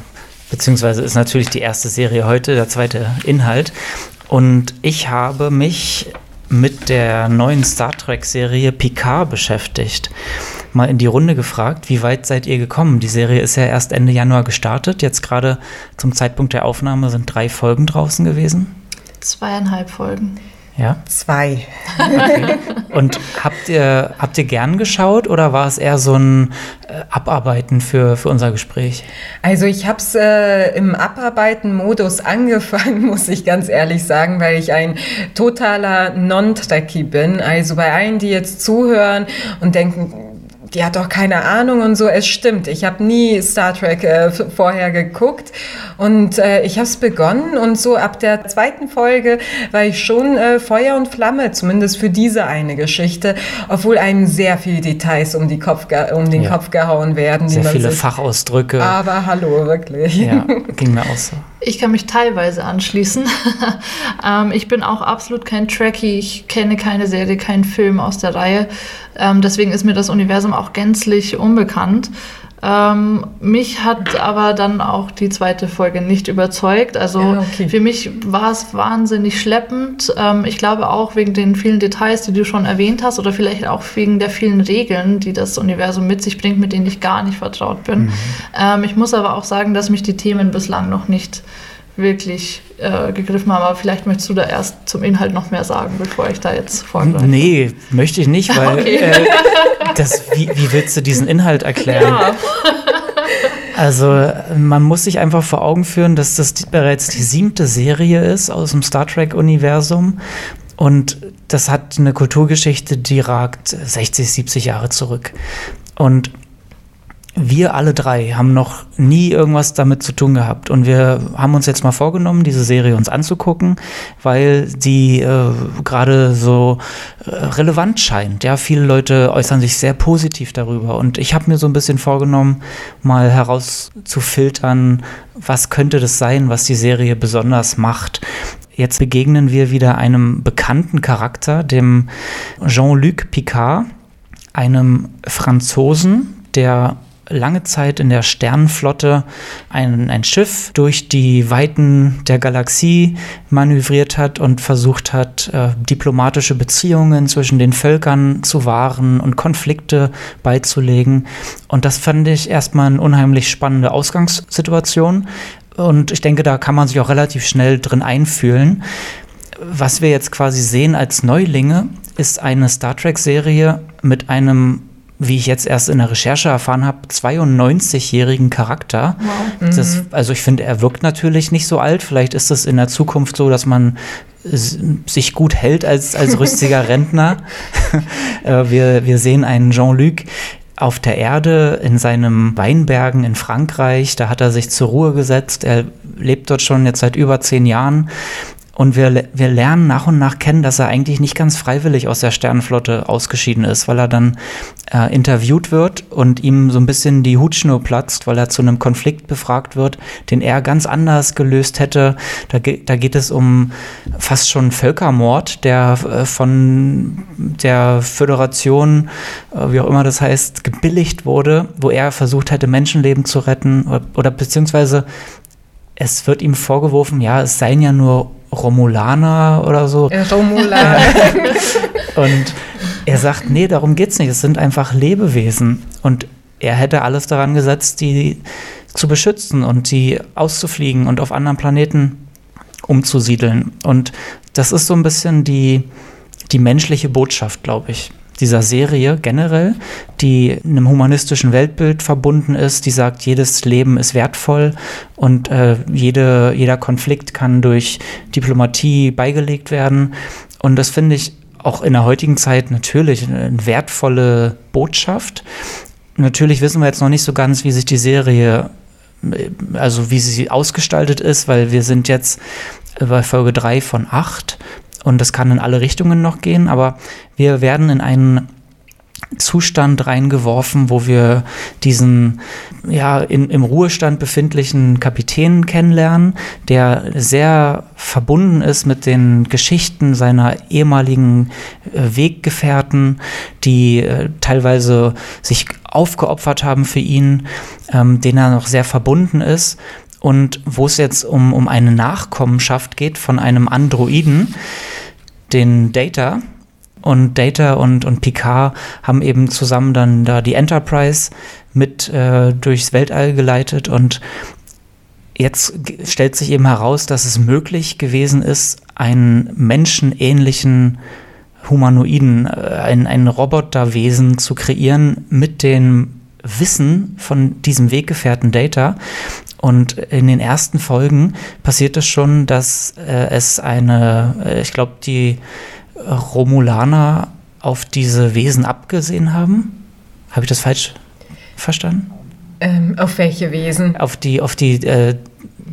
beziehungsweise ist natürlich die erste Serie heute, der zweite Inhalt. Und ich habe mich mit der neuen Star Trek-Serie Picard beschäftigt. Mal in die Runde gefragt, wie weit seid ihr gekommen? Die Serie ist ja erst Ende Januar gestartet. Jetzt gerade zum Zeitpunkt der Aufnahme sind drei Folgen draußen gewesen. Zweieinhalb Folgen. Ja? Zwei. Okay. Und habt ihr, habt ihr gern geschaut oder war es eher so ein äh, Abarbeiten für, für unser Gespräch? Also ich habe es äh, im Abarbeiten-Modus angefangen, muss ich ganz ehrlich sagen, weil ich ein totaler Non-Trekkie bin. Also bei allen, die jetzt zuhören und denken, die hat doch keine Ahnung und so. Es stimmt, ich habe nie Star Trek äh, vorher geguckt und äh, ich habe es begonnen und so ab der zweiten Folge war ich schon äh, Feuer und Flamme, zumindest für diese eine Geschichte, obwohl einem sehr viele Details um, die Kopf um den ja. Kopf gehauen werden. Sehr viele Fachausdrücke. Aber hallo, wirklich. Ja, ging mir auch so. Ich kann mich teilweise anschließen. ähm, ich bin auch absolut kein Trekkie. Ich kenne keine Serie, keinen Film aus der Reihe. Ähm, deswegen ist mir das Universum auch gänzlich unbekannt. Ähm, mich hat aber dann auch die zweite Folge nicht überzeugt. Also ja, okay. für mich war es wahnsinnig schleppend. Ähm, ich glaube auch wegen den vielen Details, die du schon erwähnt hast, oder vielleicht auch wegen der vielen Regeln, die das Universum mit sich bringt, mit denen ich gar nicht vertraut bin. Mhm. Ähm, ich muss aber auch sagen, dass mich die Themen bislang noch nicht wirklich äh, gegriffen haben. Aber vielleicht möchtest du da erst zum Inhalt noch mehr sagen, bevor ich da jetzt vorgreife. Nee, möchte ich nicht, weil okay. äh, das, wie, wie willst du diesen Inhalt erklären? Ja. Also man muss sich einfach vor Augen führen, dass das bereits die siebte Serie ist aus dem Star Trek-Universum. Und das hat eine Kulturgeschichte, die ragt 60, 70 Jahre zurück. Und wir alle drei haben noch nie irgendwas damit zu tun gehabt. Und wir haben uns jetzt mal vorgenommen, diese Serie uns anzugucken, weil die äh, gerade so äh, relevant scheint. Ja, viele Leute äußern sich sehr positiv darüber. Und ich habe mir so ein bisschen vorgenommen, mal herauszufiltern, was könnte das sein, was die Serie besonders macht. Jetzt begegnen wir wieder einem bekannten Charakter, dem Jean-Luc Picard, einem Franzosen, der lange Zeit in der Sternenflotte ein, ein Schiff durch die Weiten der Galaxie manövriert hat und versucht hat, äh, diplomatische Beziehungen zwischen den Völkern zu wahren und Konflikte beizulegen. Und das fand ich erstmal eine unheimlich spannende Ausgangssituation. Und ich denke, da kann man sich auch relativ schnell drin einfühlen. Was wir jetzt quasi sehen als Neulinge, ist eine Star Trek-Serie mit einem wie ich jetzt erst in der Recherche erfahren habe, 92-jährigen Charakter. Wow. Das, mhm. also ich finde, er wirkt natürlich nicht so alt. Vielleicht ist es in der Zukunft so, dass man sich gut hält als, als rüstiger Rentner. Äh, wir, wir sehen einen Jean-Luc, auf der Erde in seinem Weinbergen in Frankreich. Da hat er sich zur Ruhe gesetzt. Er lebt dort schon jetzt seit über zehn Jahren. Und wir, wir lernen nach und nach kennen, dass er eigentlich nicht ganz freiwillig aus der Sternenflotte ausgeschieden ist, weil er dann äh, interviewt wird und ihm so ein bisschen die Hutschnur platzt, weil er zu einem Konflikt befragt wird, den er ganz anders gelöst hätte. Da, da geht es um fast schon Völkermord, der äh, von der Föderation, äh, wie auch immer das heißt, gebilligt wurde, wo er versucht hätte, Menschenleben zu retten oder, oder beziehungsweise es wird ihm vorgeworfen, ja, es seien ja nur Romulaner oder so. Romulaner. und er sagt, nee, darum geht's nicht. Es sind einfach Lebewesen. Und er hätte alles daran gesetzt, die zu beschützen und die auszufliegen und auf anderen Planeten umzusiedeln. Und das ist so ein bisschen die, die menschliche Botschaft, glaube ich dieser Serie generell, die einem humanistischen Weltbild verbunden ist, die sagt, jedes Leben ist wertvoll und äh, jede, jeder Konflikt kann durch Diplomatie beigelegt werden. Und das finde ich auch in der heutigen Zeit natürlich eine wertvolle Botschaft. Natürlich wissen wir jetzt noch nicht so ganz, wie sich die Serie äh, also wie sie ausgestaltet ist, weil wir sind jetzt bei Folge 3 von 8 und das kann in alle Richtungen noch gehen, aber wir werden in einen Zustand reingeworfen, wo wir diesen ja in, im Ruhestand befindlichen Kapitän kennenlernen, der sehr verbunden ist mit den Geschichten seiner ehemaligen äh, Weggefährten, die äh, teilweise sich aufgeopfert haben für ihn, ähm, den er noch sehr verbunden ist und wo es jetzt um, um eine Nachkommenschaft geht von einem Androiden, den Data. Und Data und, und Picard haben eben zusammen dann da die Enterprise mit äh, durchs Weltall geleitet und jetzt stellt sich eben heraus, dass es möglich gewesen ist, einen menschenähnlichen Humanoiden, äh, ein, ein Roboterwesen zu kreieren mit dem Wissen von diesem Weggefährten Data. Und in den ersten Folgen passiert es schon, dass äh, es eine, äh, ich glaube, die Romulaner auf diese Wesen abgesehen haben. Habe ich das falsch verstanden? Ähm, auf welche Wesen? Auf die, auf die äh,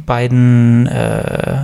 beiden äh,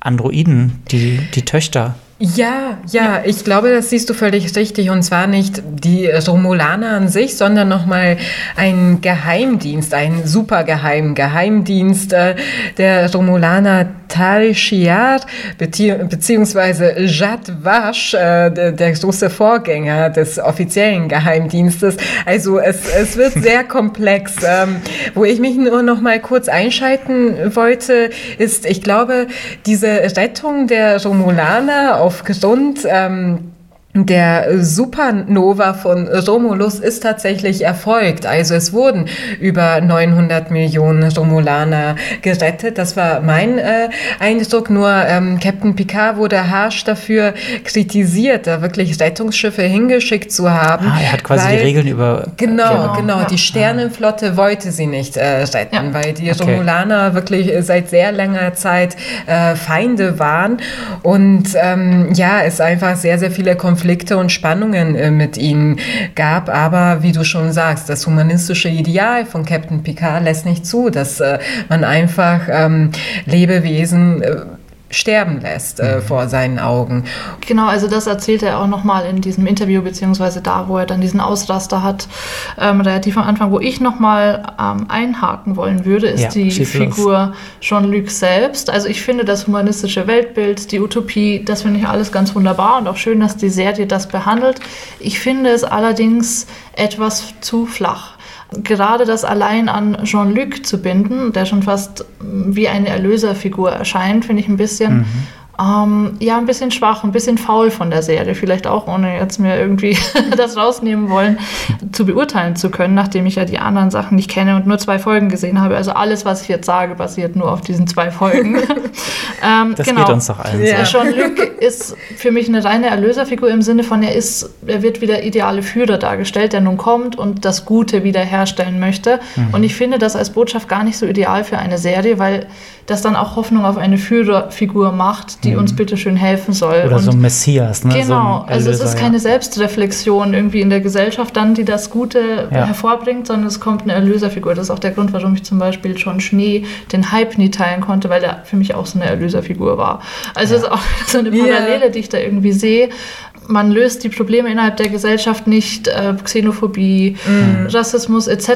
Androiden, die, die Töchter. Ja, ja, ich glaube, das siehst du völlig richtig. Und zwar nicht die Romulaner an sich, sondern nochmal ein Geheimdienst, ein supergeheim Geheimdienst äh, der Romulaner Tal Shiar beziehungsweise Jad Vash, äh, der, der große Vorgänger des offiziellen Geheimdienstes. Also es, es wird sehr komplex. Ähm, wo ich mich nur noch mal kurz einschalten wollte, ist, ich glaube, diese Rettung der Romulaner aufgrund ähm, der Supernova von Romulus ist tatsächlich erfolgt. Also es wurden über 900 Millionen Romulaner gerettet. Das war mein äh, Eindruck. Nur ähm, Captain Picard wurde harsch dafür kritisiert, da wirklich Rettungsschiffe hingeschickt zu haben. Ah, er hat quasi weil, die Regeln über... Genau, genau. genau ja. Die Sternenflotte wollte sie nicht äh, retten, ja. weil die okay. Romulaner wirklich seit sehr langer Zeit äh, Feinde waren. Und ähm, ja, es einfach sehr, sehr viele Konflikte Konflikte und Spannungen äh, mit ihnen gab. Aber wie du schon sagst, das humanistische Ideal von Captain Picard lässt nicht zu, dass äh, man einfach ähm, Lebewesen äh, sterben lässt äh, mhm. vor seinen Augen. Genau, also das erzählt er auch nochmal in diesem Interview, beziehungsweise da, wo er dann diesen Ausraster hat, ähm, relativ am Anfang. Wo ich nochmal ähm, einhaken wollen würde, ist ja, die Figur Jean-Luc selbst. Also ich finde das humanistische Weltbild, die Utopie, das finde ich alles ganz wunderbar und auch schön, dass die Serie das behandelt. Ich finde es allerdings etwas zu flach gerade das allein an Jean-Luc zu binden, der schon fast wie eine Erlöserfigur erscheint, finde ich ein bisschen mhm. Ähm, ja, ein bisschen schwach, ein bisschen faul von der Serie, vielleicht auch, ohne jetzt mir irgendwie das rausnehmen wollen, zu beurteilen zu können, nachdem ich ja die anderen Sachen nicht kenne und nur zwei Folgen gesehen habe. Also alles, was ich jetzt sage, basiert nur auf diesen zwei Folgen. ähm, das genau. geht uns doch allen ja. so. Jean-Luc ist für mich eine reine Erlöserfigur im Sinne von, er ist, er wird wie der ideale Führer dargestellt, der nun kommt und das Gute wiederherstellen möchte. Mhm. Und ich finde das als Botschaft gar nicht so ideal für eine Serie, weil das dann auch Hoffnung auf eine Führerfigur macht, die mhm. uns bitteschön helfen soll. Oder und so ein Messias, ne? Genau, so also es ist keine ja. Selbstreflexion irgendwie in der Gesellschaft dann, die das Gute ja. hervorbringt, sondern es kommt eine Erlöserfigur. Das ist auch der Grund, warum ich zum Beispiel schon Schnee den Hype nie teilen konnte, weil er für mich auch so eine Erlöserfigur war. Also ja. es ist auch so eine Parallele, die ich da irgendwie sehe man löst die Probleme innerhalb der Gesellschaft nicht, äh, Xenophobie, mhm. Rassismus etc.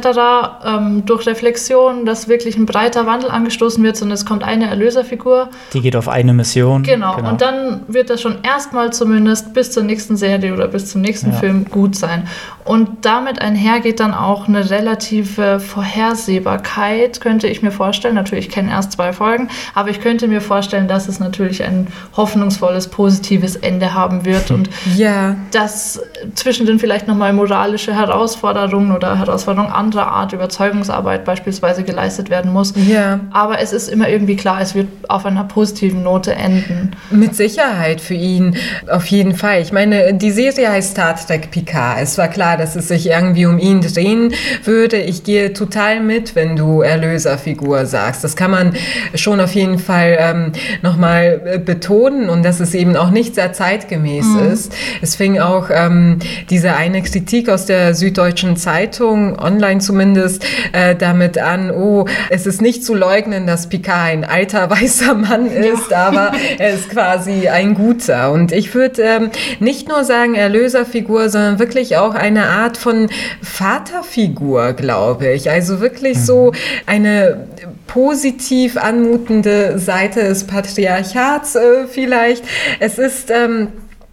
Ähm, durch Reflexion, dass wirklich ein breiter Wandel angestoßen wird, sondern es kommt eine Erlöserfigur. Die geht auf eine Mission. Genau, genau. und dann wird das schon erstmal zumindest bis zur nächsten Serie oder bis zum nächsten ja. Film gut sein. Und damit einhergeht dann auch eine relative Vorhersehbarkeit, könnte ich mir vorstellen. Natürlich, ich kenne erst zwei Folgen, aber ich könnte mir vorstellen, dass es natürlich ein hoffnungsvolles, positives Ende haben wird und ja. dass zwischendrin vielleicht nochmal moralische Herausforderungen oder Herausforderungen anderer Art, Überzeugungsarbeit beispielsweise geleistet werden muss. Ja. Aber es ist immer irgendwie klar, es wird auf einer positiven Note enden. Mit Sicherheit für ihn, auf jeden Fall. Ich meine, die Serie heißt Star Trek Picard. Es war klar, dass es sich irgendwie um ihn drehen würde. Ich gehe total mit, wenn du Erlöserfigur sagst. Das kann man schon auf jeden Fall ähm, nochmal betonen und dass es eben auch nicht sehr zeitgemäß mhm. ist. Es fing auch ähm, diese eine Kritik aus der Süddeutschen Zeitung, online zumindest, äh, damit an, oh, es ist nicht zu leugnen, dass Picard ein alter weißer Mann ist, ja. aber er ist quasi ein guter. Und ich würde ähm, nicht nur sagen Erlöserfigur, sondern wirklich auch eine Art von Vaterfigur, glaube ich. Also wirklich mhm. so eine positiv anmutende Seite des Patriarchats äh, vielleicht. Es ist ähm,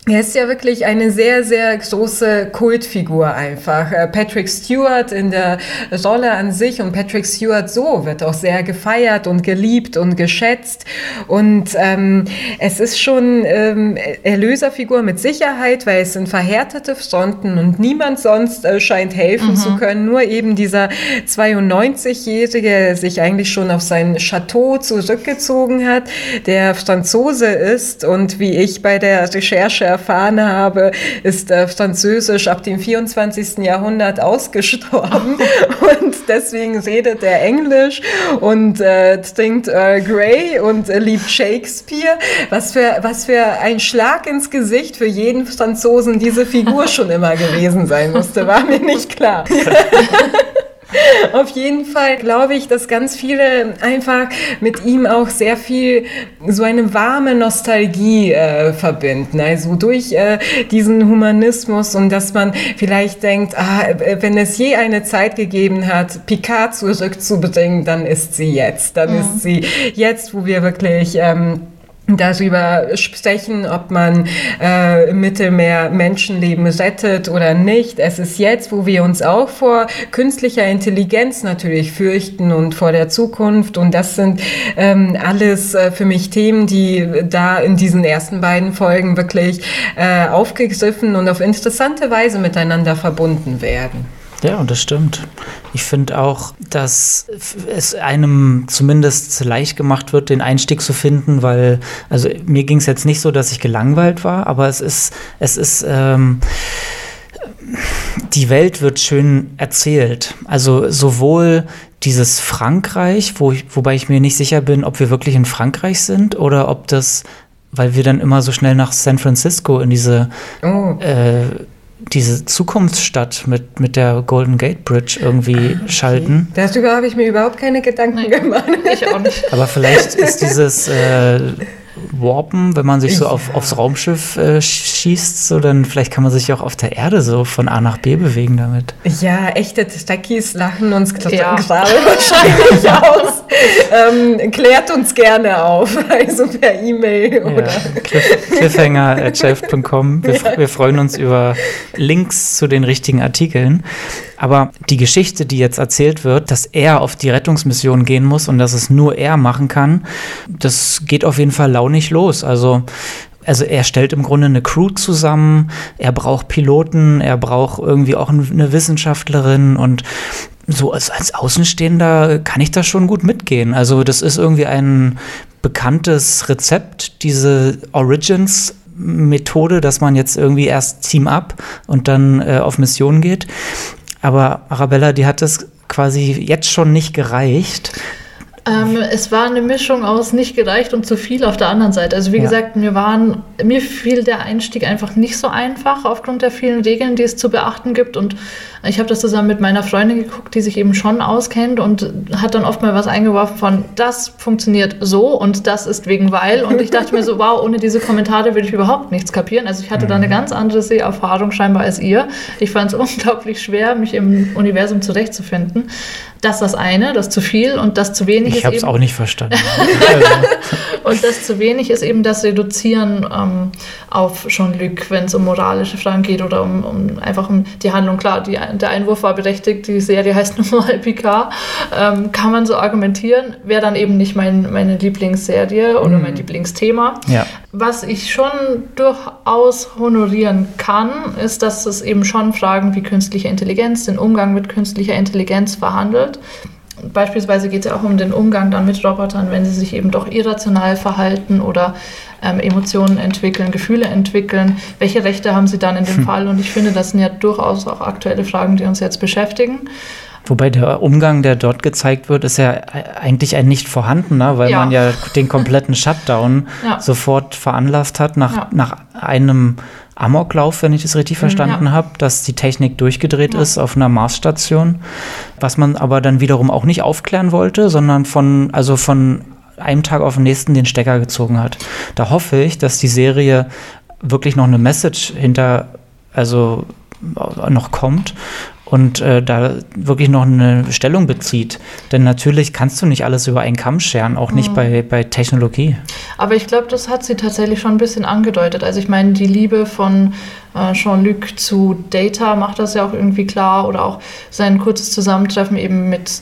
er ist ja wirklich eine sehr, sehr große Kultfigur einfach. Äh, Patrick Stewart in der Rolle an sich und Patrick Stewart so wird auch sehr gefeiert und geliebt und geschätzt. Und ähm, es ist schon ähm, Erlöserfigur mit Sicherheit, weil es sind verhärtete Fronten und niemand sonst äh, scheint helfen mhm. zu können. Nur eben dieser 92-Jährige, der sich eigentlich schon auf sein Chateau zurückgezogen hat, der Franzose ist und wie ich bei der Recherche erfahren habe, ist äh, Französisch ab dem 24. Jahrhundert ausgestorben und deswegen redet er Englisch und äh, trinkt Earl Grey und äh, liebt Shakespeare. Was für, was für ein Schlag ins Gesicht für jeden Franzosen diese Figur schon immer gewesen sein musste, war mir nicht klar. Auf jeden Fall glaube ich, dass ganz viele einfach mit ihm auch sehr viel so eine warme Nostalgie äh, verbinden. Also durch äh, diesen Humanismus und dass man vielleicht denkt, ah, wenn es je eine Zeit gegeben hat, Picard zurückzubringen, dann ist sie jetzt. Dann mhm. ist sie jetzt, wo wir wirklich ähm, darüber sprechen, ob man äh, im Mittelmeer Menschenleben rettet oder nicht. Es ist jetzt, wo wir uns auch vor künstlicher Intelligenz natürlich fürchten und vor der Zukunft. Und das sind ähm, alles äh, für mich Themen, die da in diesen ersten beiden Folgen wirklich äh, aufgegriffen und auf interessante Weise miteinander verbunden werden. Ja, und das stimmt. Ich finde auch, dass es einem zumindest leicht gemacht wird, den Einstieg zu finden, weil, also mir ging es jetzt nicht so, dass ich gelangweilt war, aber es ist, es ist, ähm, die Welt wird schön erzählt. Also sowohl dieses Frankreich, wo ich, wobei ich mir nicht sicher bin, ob wir wirklich in Frankreich sind oder ob das, weil wir dann immer so schnell nach San Francisco in diese oh. äh, diese Zukunftsstadt mit, mit der Golden Gate Bridge irgendwie ah, schalten. Darüber habe ich mir überhaupt keine Gedanken Nein, gemacht. Ich auch nicht. Aber vielleicht ist dieses äh, warpen, wenn man sich so auf, aufs Raumschiff äh, schießt, so dann vielleicht kann man sich auch auf der Erde so von A nach B bewegen damit. Ja, echte Techies lachen uns ja. gerade wahrscheinlich aus. Ähm, klärt uns gerne auf, also per E-Mail ja, oder cliffhanger.chef.com. Wir, ja. wir freuen uns über Links zu den richtigen Artikeln. Aber die Geschichte, die jetzt erzählt wird, dass er auf die Rettungsmission gehen muss und dass es nur er machen kann, das geht auf jeden Fall launig los. Also also er stellt im Grunde eine Crew zusammen, er braucht Piloten, er braucht irgendwie auch eine Wissenschaftlerin und so als, als Außenstehender kann ich das schon gut mitgehen. Also das ist irgendwie ein bekanntes Rezept, diese Origins Methode, dass man jetzt irgendwie erst Team up und dann äh, auf Mission geht. Aber Arabella, die hat es quasi jetzt schon nicht gereicht. Ähm, es war eine Mischung aus nicht gereicht und zu viel auf der anderen Seite. Also wie ja. gesagt, mir waren, mir fiel der Einstieg einfach nicht so einfach aufgrund der vielen Regeln, die es zu beachten gibt. Und ich habe das zusammen mit meiner Freundin geguckt, die sich eben schon auskennt und hat dann oft mal was eingeworfen von, das funktioniert so und das ist wegen weil. Und ich dachte mir so, wow, ohne diese Kommentare würde ich überhaupt nichts kapieren. Also ich hatte da eine mhm. ganz andere Seherfahrung scheinbar als ihr. Ich fand es unglaublich schwer, mich im Universum zurechtzufinden. Das ist das eine, das zu viel und das zu wenig ich ist. Ich habe es auch nicht verstanden. und das zu wenig ist eben das Reduzieren ähm, auf Jean-Luc, wenn es um moralische Fragen geht oder um, um einfach um die Handlung. Klar, die der Einwurf war berechtigt, die Serie heißt nun mal Picard, ähm, kann man so argumentieren, wäre dann eben nicht mein, meine Lieblingsserie oder mhm. mein Lieblingsthema. Ja. Was ich schon durchaus honorieren kann, ist, dass es eben schon Fragen wie künstliche Intelligenz, den Umgang mit künstlicher Intelligenz verhandelt. Beispielsweise geht es ja auch um den Umgang dann mit Robotern, wenn sie sich eben doch irrational verhalten oder ähm, Emotionen entwickeln, Gefühle entwickeln. Welche Rechte haben sie dann in dem hm. Fall? Und ich finde, das sind ja durchaus auch aktuelle Fragen, die uns jetzt beschäftigen. Wobei der Umgang, der dort gezeigt wird, ist ja eigentlich ein nicht vorhandener, weil ja. man ja den kompletten Shutdown ja. sofort veranlasst hat nach, ja. nach einem Amoklauf, wenn ich das richtig mhm, verstanden habe, dass die Technik durchgedreht ist auf einer Marsstation, was man aber dann wiederum auch nicht aufklären wollte, sondern von, also von einem Tag auf den nächsten den Stecker gezogen hat. Da hoffe ich, dass die Serie wirklich noch eine Message hinter, also noch kommt und äh, da wirklich noch eine Stellung bezieht. Denn natürlich kannst du nicht alles über einen Kamm scheren, auch nicht mhm. bei, bei Technologie. Aber ich glaube, das hat sie tatsächlich schon ein bisschen angedeutet. Also ich meine, die Liebe von äh, Jean-Luc zu Data macht das ja auch irgendwie klar oder auch sein kurzes Zusammentreffen eben mit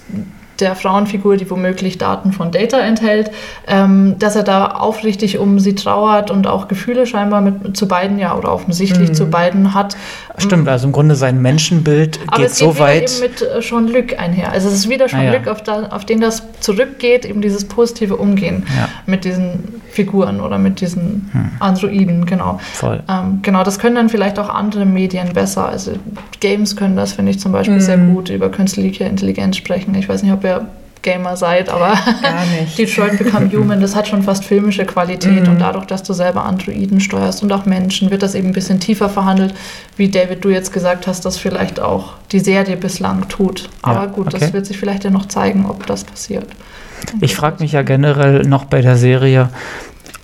der Frauenfigur, die womöglich Daten von Data enthält, ähm, dass er da aufrichtig um sie trauert und auch Gefühle scheinbar mit, zu beiden ja oder offensichtlich mhm. zu beiden hat. Stimmt, also im Grunde sein Menschenbild Aber geht, es geht so weit. eben mit äh, Jean-Luc einher. Also es ist wieder Jean-Luc, ah, ja. auf, auf, den das zurückgeht, eben dieses positive Umgehen ja. mit diesen Figuren oder mit diesen hm. Androiden, genau. Voll. Ähm, genau, das können dann vielleicht auch andere Medien besser. Also Games können das, finde ich, zum Beispiel mhm. sehr gut über künstliche Intelligenz sprechen. Ich weiß nicht, ob ihr Gamer seid, aber Detroit Become Human, das hat schon fast filmische Qualität mhm. und dadurch, dass du selber Androiden steuerst und auch Menschen, wird das eben ein bisschen tiefer verhandelt, wie David, du jetzt gesagt hast, das vielleicht auch die Serie bislang tut. Aber ja, gut, okay. das wird sich vielleicht ja noch zeigen, ob das passiert. Ich frage mich ja generell noch bei der Serie,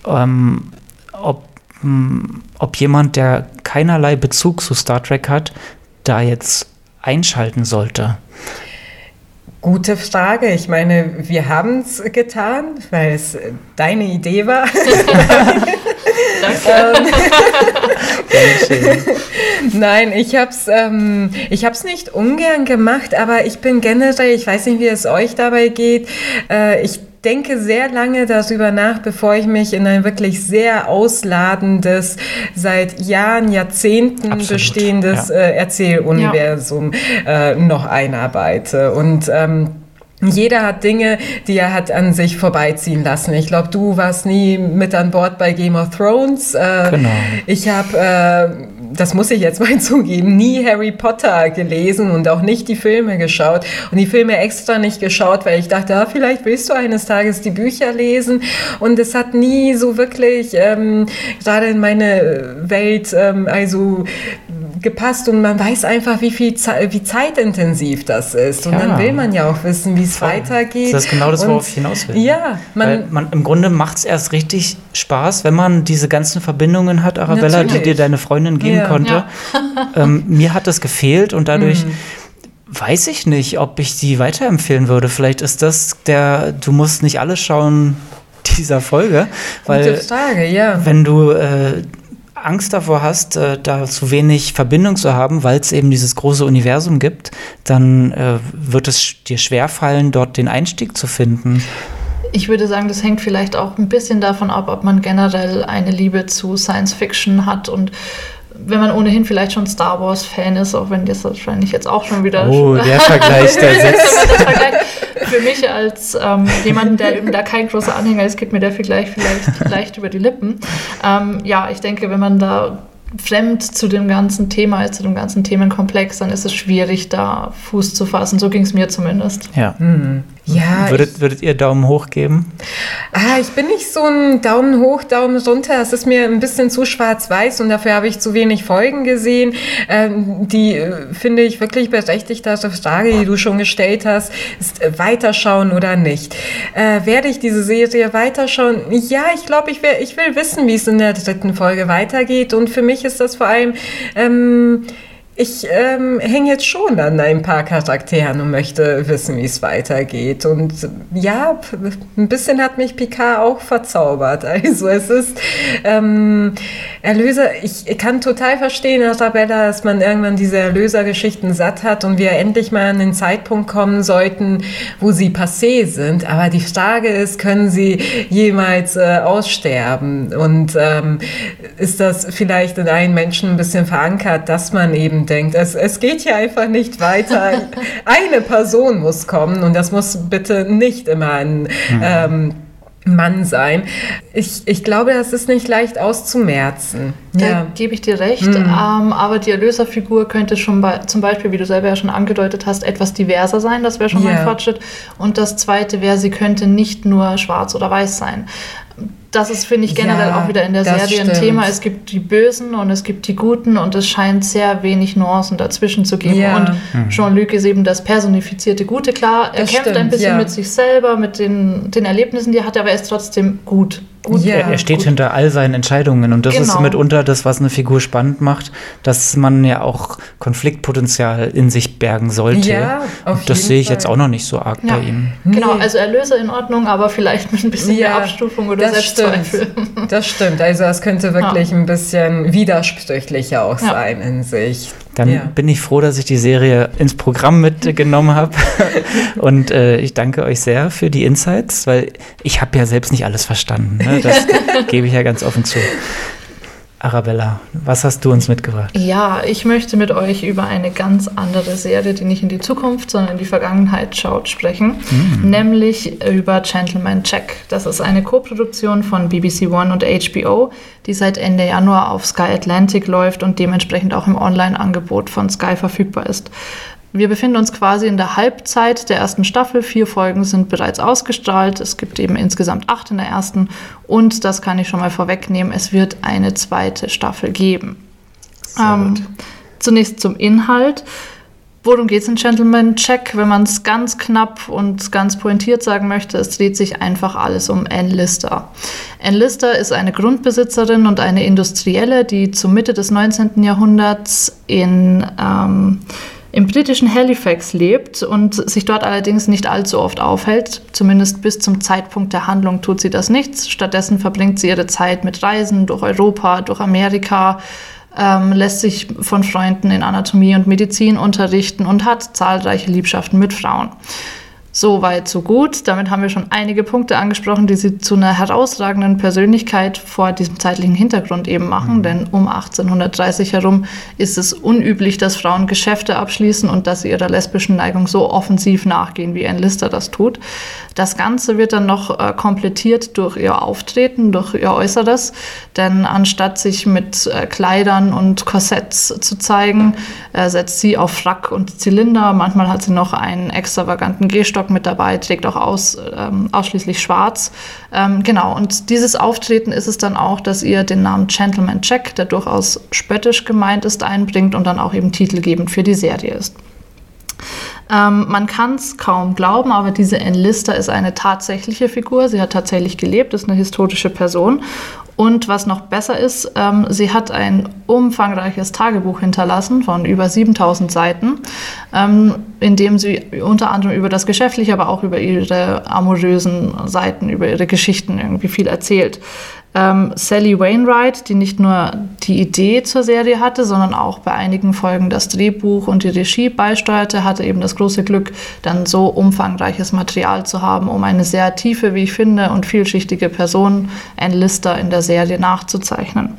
ähm, ob, mh, hm, ob jemand, der keinerlei Bezug zu Star Trek hat, da jetzt einschalten sollte. Gute Frage. Ich meine, wir haben es getan, weil es deine Idee war. Danke. Ähm, Nein, ich habe es ähm, nicht ungern gemacht, aber ich bin generell, ich weiß nicht, wie es euch dabei geht, äh, ich denke sehr lange darüber nach, bevor ich mich in ein wirklich sehr ausladendes, seit Jahren, Jahrzehnten Absolut, bestehendes ja. äh, Erzähluniversum ja. äh, noch einarbeite. Und ähm, jeder hat Dinge, die er hat an sich vorbeiziehen lassen. Ich glaube, du warst nie mit an Bord bei Game of Thrones. Äh, genau. Ich habe, äh, das muss ich jetzt mal zugeben, nie Harry Potter gelesen und auch nicht die Filme geschaut. Und die Filme extra nicht geschaut, weil ich dachte, ah, vielleicht willst du eines Tages die Bücher lesen. Und es hat nie so wirklich ähm, gerade in meine Welt, ähm, also gepasst und man weiß einfach, wie viel Ze wie zeitintensiv das ist. Und ja. dann will man ja auch wissen, wie es weitergeht. Das ist genau das, worauf ich hinaus will. Ja, man, man im Grunde macht es erst richtig Spaß, wenn man diese ganzen Verbindungen hat, Arabella, Natürlich. die dir deine Freundin geben ja. konnte. Ja. Ähm, mir hat das gefehlt und dadurch. Mhm weiß ich nicht, ob ich die weiterempfehlen würde. Vielleicht ist das der, du musst nicht alles schauen dieser Folge, weil Frage, ja. wenn du äh, Angst davor hast, äh, da zu wenig Verbindung zu haben, weil es eben dieses große Universum gibt, dann äh, wird es dir schwerfallen, dort den Einstieg zu finden. Ich würde sagen, das hängt vielleicht auch ein bisschen davon ab, ob man generell eine Liebe zu Science Fiction hat und wenn man ohnehin vielleicht schon Star Wars Fan ist, auch wenn das wahrscheinlich jetzt auch schon wieder. Oh, der Vergleich, der sitzt. Für mich als ähm, jemanden, der da kein großer Anhänger ist, geht mir der Vergleich vielleicht leicht über die Lippen. Ähm, ja, ich denke, wenn man da fremd zu dem ganzen Thema ist, zu dem ganzen Themenkomplex, dann ist es schwierig, da Fuß zu fassen. So ging es mir zumindest. Ja. Mhm. Ja, würdet, ich, würdet ihr Daumen hoch geben? Ah, ich bin nicht so ein Daumen hoch, Daumen runter. Es ist mir ein bisschen zu schwarz-weiß und dafür habe ich zu wenig Folgen gesehen. Ähm, die äh, finde ich wirklich berechtigt, also Frage, die du schon gestellt hast, ist äh, weiterschauen oder nicht. Äh, werde ich diese Serie weiterschauen? Ja, ich glaube, ich, ich will wissen, wie es in der dritten Folge weitergeht. Und für mich ist das vor allem ähm, ich ähm, hänge jetzt schon an ein paar Charakteren und möchte wissen, wie es weitergeht. Und ja, ein bisschen hat mich Picard auch verzaubert. Also es ist ähm, Erlöser, ich kann total verstehen, Arabella, dass man irgendwann diese Erlösergeschichten satt hat und wir endlich mal an den Zeitpunkt kommen sollten, wo sie passé sind. Aber die Frage ist, können sie jemals äh, aussterben? Und ähm, ist das vielleicht in allen Menschen ein bisschen verankert, dass man eben denkt, es, es geht hier einfach nicht weiter. Eine Person muss kommen und das muss bitte nicht immer ein mhm. ähm, Mann sein. Ich, ich glaube, das ist nicht leicht auszumerzen. Da ja. gebe ich dir recht. Mhm. Ähm, aber die Erlöserfigur könnte schon bei, zum Beispiel, wie du selber ja schon angedeutet hast, etwas diverser sein. Das wäre schon ja. mal ein Fortschritt. Und das Zweite wäre, sie könnte nicht nur schwarz oder weiß sein das ist, finde ich, generell ja, auch wieder in der Serie ein Thema. Es gibt die Bösen und es gibt die Guten und es scheint sehr wenig Nuancen dazwischen zu geben. Ja. Und mhm. Jean-Luc ist eben das personifizierte Gute. Klar, er das kämpft stimmt, ein bisschen ja. mit sich selber, mit den, den Erlebnissen, die er hat, aber er ist trotzdem gut. Gut, ja, er steht gut. hinter all seinen Entscheidungen und das genau. ist mitunter das, was eine Figur spannend macht, dass man ja auch Konfliktpotenzial in sich bergen sollte. Ja, auf und das sehe ich Fall. jetzt auch noch nicht so arg ja. bei ihm. Genau, also Erlöser in Ordnung, aber vielleicht mit ein bisschen ja, mehr Abstufung oder Selbstzweifel. Stimmt. Das stimmt, also es könnte wirklich ja. ein bisschen widersprüchlicher auch sein in sich. Dann ja. bin ich froh, dass ich die Serie ins Programm mitgenommen habe. Und äh, ich danke euch sehr für die Insights, weil ich habe ja selbst nicht alles verstanden. Ne? Das gebe ich ja ganz offen zu. Arabella, was hast du uns mitgebracht? Ja, ich möchte mit euch über eine ganz andere Serie, die nicht in die Zukunft, sondern in die Vergangenheit schaut, sprechen, mhm. nämlich über Gentleman Jack. Das ist eine Koproduktion von BBC One und HBO, die seit Ende Januar auf Sky Atlantic läuft und dementsprechend auch im Online-Angebot von Sky verfügbar ist. Wir befinden uns quasi in der Halbzeit der ersten Staffel. Vier Folgen sind bereits ausgestrahlt. Es gibt eben insgesamt acht in der ersten. Und das kann ich schon mal vorwegnehmen, es wird eine zweite Staffel geben. Ähm, zunächst zum Inhalt. Worum geht es in Gentleman Check? Wenn man es ganz knapp und ganz pointiert sagen möchte, es dreht sich einfach alles um Ann Lister. Ann Lister ist eine Grundbesitzerin und eine Industrielle, die zur Mitte des 19. Jahrhunderts in, ähm, im britischen Halifax lebt und sich dort allerdings nicht allzu oft aufhält. Zumindest bis zum Zeitpunkt der Handlung tut sie das nichts. Stattdessen verbringt sie ihre Zeit mit Reisen durch Europa, durch Amerika, ähm, lässt sich von Freunden in Anatomie und Medizin unterrichten und hat zahlreiche Liebschaften mit Frauen. So weit, so gut. Damit haben wir schon einige Punkte angesprochen, die sie zu einer herausragenden Persönlichkeit vor diesem zeitlichen Hintergrund eben machen. Mhm. Denn um 1830 herum ist es unüblich, dass Frauen Geschäfte abschließen und dass sie ihrer lesbischen Neigung so offensiv nachgehen, wie Anne Lister das tut. Das Ganze wird dann noch äh, komplettiert durch ihr Auftreten, durch ihr Äußeres. Denn anstatt sich mit äh, Kleidern und Korsetts zu zeigen, äh, setzt sie auf Frack und Zylinder. Manchmal hat sie noch einen extravaganten Gehstock Stock mit dabei, trägt auch aus, ähm, ausschließlich schwarz. Ähm, genau, und dieses Auftreten ist es dann auch, dass ihr den Namen Gentleman Jack, der durchaus spöttisch gemeint ist, einbringt und dann auch eben titelgebend für die Serie ist. Ähm, man kann es kaum glauben, aber diese Enlister ist eine tatsächliche Figur. Sie hat tatsächlich gelebt, ist eine historische Person. Und was noch besser ist, ähm, sie hat ein umfangreiches Tagebuch hinterlassen von über 7000 Seiten, ähm, in dem sie unter anderem über das Geschäftliche, aber auch über ihre amorösen Seiten, über ihre Geschichten irgendwie viel erzählt. Ähm, Sally Wainwright, die nicht nur die Idee zur Serie hatte, sondern auch bei einigen Folgen das Drehbuch und die Regie beisteuerte, hatte eben das große Glück, dann so umfangreiches Material zu haben, um eine sehr tiefe, wie ich finde, und vielschichtige Person, Ann Lister, in der Serie nachzuzeichnen.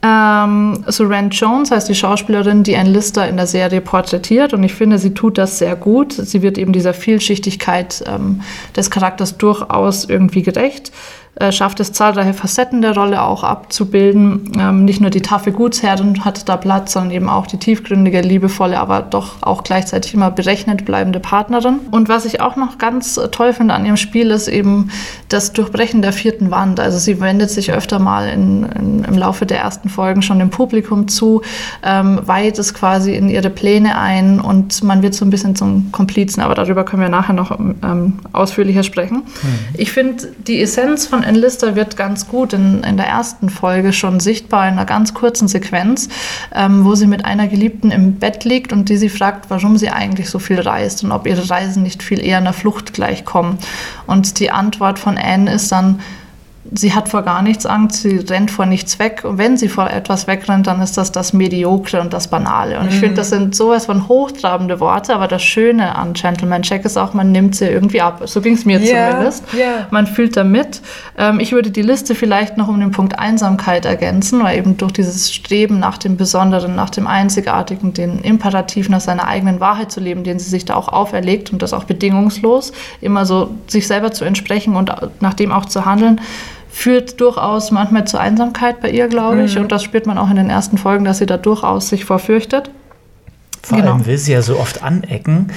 Ähm, Suran Jones heißt die Schauspielerin, die Ann Lister in der Serie porträtiert und ich finde, sie tut das sehr gut. Sie wird eben dieser Vielschichtigkeit ähm, des Charakters durchaus irgendwie gerecht. Äh, schafft es, zahlreiche Facetten der Rolle auch abzubilden. Ähm, nicht nur die taffe Gutsherrin hat da Platz, sondern eben auch die tiefgründige, liebevolle, aber doch auch gleichzeitig immer berechnet bleibende Partnerin. Und was ich auch noch ganz toll finde an ihrem Spiel, ist eben das Durchbrechen der vierten Wand. Also sie wendet sich öfter mal in, in, im Laufe der ersten Folgen schon dem Publikum zu, ähm, weiht es quasi in ihre Pläne ein und man wird so ein bisschen zum Komplizen, aber darüber können wir nachher noch ähm, ausführlicher sprechen. Mhm. Ich finde, die Essenz von Enlister wird ganz gut in, in der ersten Folge schon sichtbar, in einer ganz kurzen Sequenz, ähm, wo sie mit einer Geliebten im Bett liegt und die sie fragt, warum sie eigentlich so viel reist und ob ihre Reisen nicht viel eher einer Flucht gleichkommen. Und die Antwort von Anne ist dann, sie hat vor gar nichts Angst, sie rennt vor nichts weg. Und wenn sie vor etwas wegrennt, dann ist das das Mediokre und das Banale. Und mhm. ich finde, das sind sowas von hochtrabende Worte, aber das Schöne an Gentleman Check ist auch, man nimmt sie irgendwie ab. So ging es mir yeah, zumindest. Yeah. Man fühlt da mit. Ähm, ich würde die Liste vielleicht noch um den Punkt Einsamkeit ergänzen, weil eben durch dieses Streben nach dem Besonderen, nach dem Einzigartigen, den Imperativ nach seiner eigenen Wahrheit zu leben, den sie sich da auch auferlegt und das auch bedingungslos, immer so sich selber zu entsprechen und nach dem auch zu handeln, führt durchaus manchmal zur Einsamkeit bei ihr, glaube ich. Mhm. Und das spürt man auch in den ersten Folgen, dass sie da durchaus sich vorfürchtet. Vor genau. allem will sie ja so oft anecken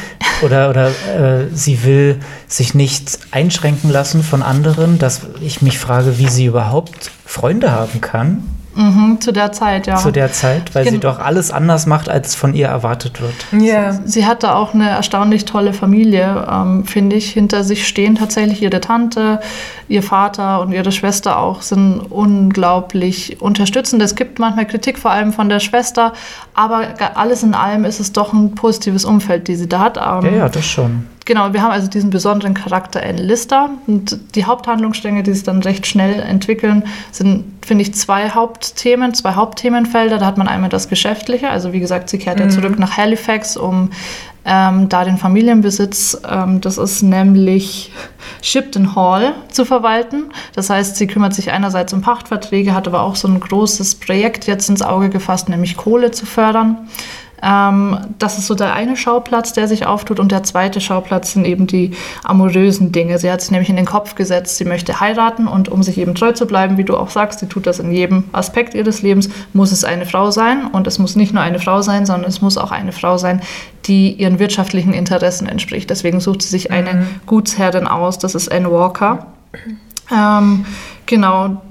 oder, oder äh, sie will sich nicht einschränken lassen von anderen, dass ich mich frage, wie sie überhaupt Freunde haben kann. Mhm, zu der Zeit, ja. Zu der Zeit, weil Gen sie doch alles anders macht, als von ihr erwartet wird. Ja. Sie hatte auch eine erstaunlich tolle Familie, ähm, finde ich. Hinter sich stehen tatsächlich ihre Tante, ihr Vater und ihre Schwester auch sind unglaublich unterstützend. Es gibt manchmal Kritik, vor allem von der Schwester, aber alles in allem ist es doch ein positives Umfeld, die sie da hat. Ähm, ja, ja, das schon. Genau, wir haben also diesen besonderen Charakter in Lister und die Haupthandlungsstränge, die sich dann recht schnell entwickeln, sind, finde ich, zwei Hauptthemen, zwei Hauptthemenfelder. Da hat man einmal das Geschäftliche, also wie gesagt, sie kehrt mhm. ja zurück nach Halifax, um ähm, da den Familienbesitz, ähm, das ist nämlich Shipton Hall, zu verwalten. Das heißt, sie kümmert sich einerseits um Pachtverträge, hat aber auch so ein großes Projekt jetzt ins Auge gefasst, nämlich Kohle zu fördern. Ähm, das ist so der eine Schauplatz, der sich auftut. Und der zweite Schauplatz sind eben die amorösen Dinge. Sie hat sich nämlich in den Kopf gesetzt, sie möchte heiraten und um sich eben treu zu bleiben, wie du auch sagst, sie tut das in jedem Aspekt ihres Lebens, muss es eine Frau sein. Und es muss nicht nur eine Frau sein, sondern es muss auch eine Frau sein, die ihren wirtschaftlichen Interessen entspricht. Deswegen sucht sie sich eine mhm. Gutsherrin aus. Das ist Anne Walker. Ähm, genau,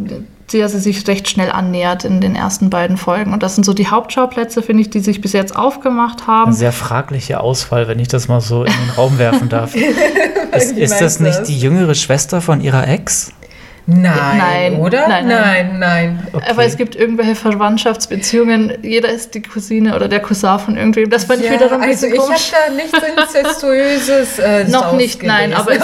der sie sich recht schnell annähert in den ersten beiden Folgen. Und das sind so die Hauptschauplätze, finde ich, die sich bis jetzt aufgemacht haben. Eine sehr fragliche Auswahl, wenn ich das mal so in den Raum werfen darf. ist, ist das nicht die jüngere Schwester von ihrer Ex? Nein, nein, oder? Nein, nein. nein. Okay. Aber es gibt irgendwelche Verwandtschaftsbeziehungen. Jeder ist die Cousine oder der Cousin von irgendwem. Das fand ja, ich wiederum Also ich habe da nichts Inzestuöses äh, Noch nicht, nein, aber es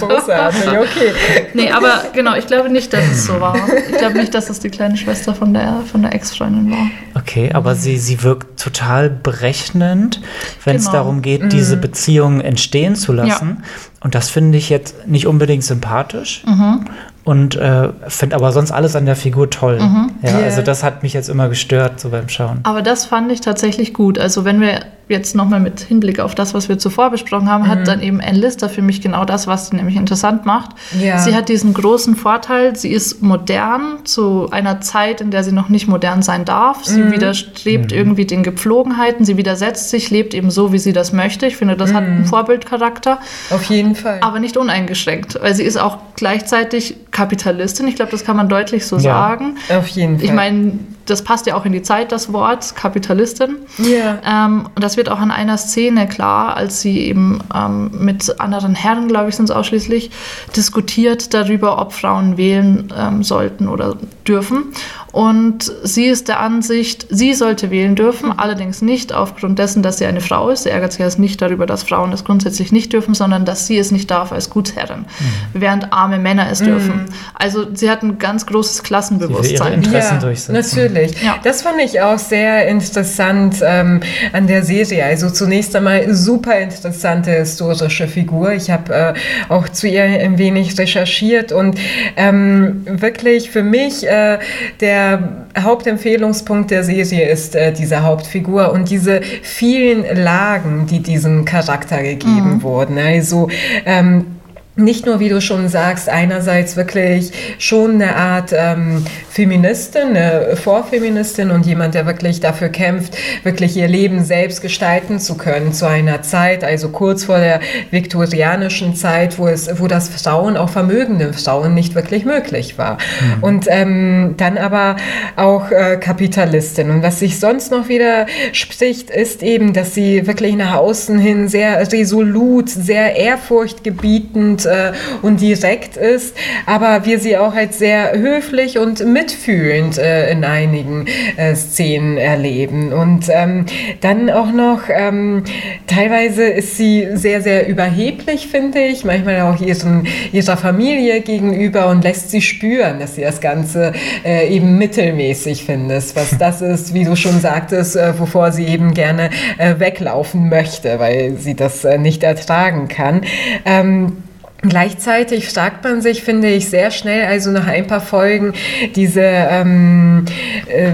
Großartig, okay. Nee, aber genau, ich glaube nicht, dass es so war. Ich glaube nicht, dass es die kleine Schwester von der, von der Ex-Freundin war. Okay, aber sie, sie wirkt total berechnend, wenn es genau. darum geht, diese mhm. Beziehung entstehen zu lassen. Ja. Und das finde ich jetzt nicht unbedingt sympathisch. Mhm und äh, finde aber sonst alles an der Figur toll. Mhm. Ja, yeah. Also das hat mich jetzt immer gestört so beim Schauen. Aber das fand ich tatsächlich gut. Also wenn wir jetzt nochmal mit Hinblick auf das, was wir zuvor besprochen haben, mhm. hat dann eben Anne Lister für mich genau das, was sie nämlich interessant macht. Ja. Sie hat diesen großen Vorteil, sie ist modern zu einer Zeit, in der sie noch nicht modern sein darf. Sie mhm. widerstrebt mhm. irgendwie den Gepflogenheiten, sie widersetzt sich, lebt eben so, wie sie das möchte. Ich finde, das hat einen mhm. Vorbildcharakter. Auf jeden Fall. Aber nicht uneingeschränkt, weil sie ist auch gleichzeitig Kapitalistin. Ich glaube, das kann man deutlich so ja, sagen. Auf jeden Fall. Ich meine, das passt ja auch in die Zeit, das Wort Kapitalistin. Ja. Ähm, und das wird auch an einer Szene klar, als sie eben ähm, mit anderen Herren, glaube ich, sind es ausschließlich, diskutiert darüber, ob Frauen wählen ähm, sollten oder dürfen. Und sie ist der Ansicht, sie sollte wählen dürfen, allerdings nicht aufgrund dessen, dass sie eine Frau ist. Sie ärgert sich also nicht darüber, dass Frauen das grundsätzlich nicht dürfen, sondern dass sie es nicht darf als Gutsherrin, mhm. während arme Männer es mhm. dürfen. Also sie hat ein ganz großes Klassenbewusstsein. Ihre Interessen ja, durchsetzen. Natürlich. Ja. Das fand ich auch sehr interessant ähm, an der Serie. Also zunächst einmal super interessante historische Figur. Ich habe äh, auch zu ihr ein wenig recherchiert und ähm, wirklich für mich äh, der der Hauptempfehlungspunkt der Serie ist äh, diese Hauptfigur und diese vielen Lagen, die diesem Charakter gegeben mhm. wurden. Also ähm, nicht nur, wie du schon sagst, einerseits wirklich schon eine Art ähm, Feministin, eine Vorfeministin und jemand, der wirklich dafür kämpft, wirklich ihr Leben selbst gestalten zu können zu einer Zeit, also kurz vor der viktorianischen Zeit, wo es, wo das Frauen, auch vermögende Frauen, nicht wirklich möglich war. Mhm. Und ähm, dann aber auch äh, Kapitalistin. Und was sich sonst noch wieder spricht, ist eben, dass sie wirklich nach außen hin sehr resolut, sehr ehrfurchtgebietend äh, und direkt ist, aber wir sie auch als sehr höflich und mitfühlend äh, in einigen äh, Szenen erleben. Und ähm, dann auch noch, ähm, teilweise ist sie sehr, sehr überheblich, finde ich, manchmal auch ihren, ihrer Familie gegenüber und lässt sie spüren, dass sie das Ganze äh, eben mittelmäßig findet, was das ist, wie du schon sagtest, äh, wovor sie eben gerne äh, weglaufen möchte, weil sie das nicht ertragen kann. Ähm, Gleichzeitig fragt man sich, finde ich, sehr schnell, also nach ein paar Folgen, diese, ähm, äh,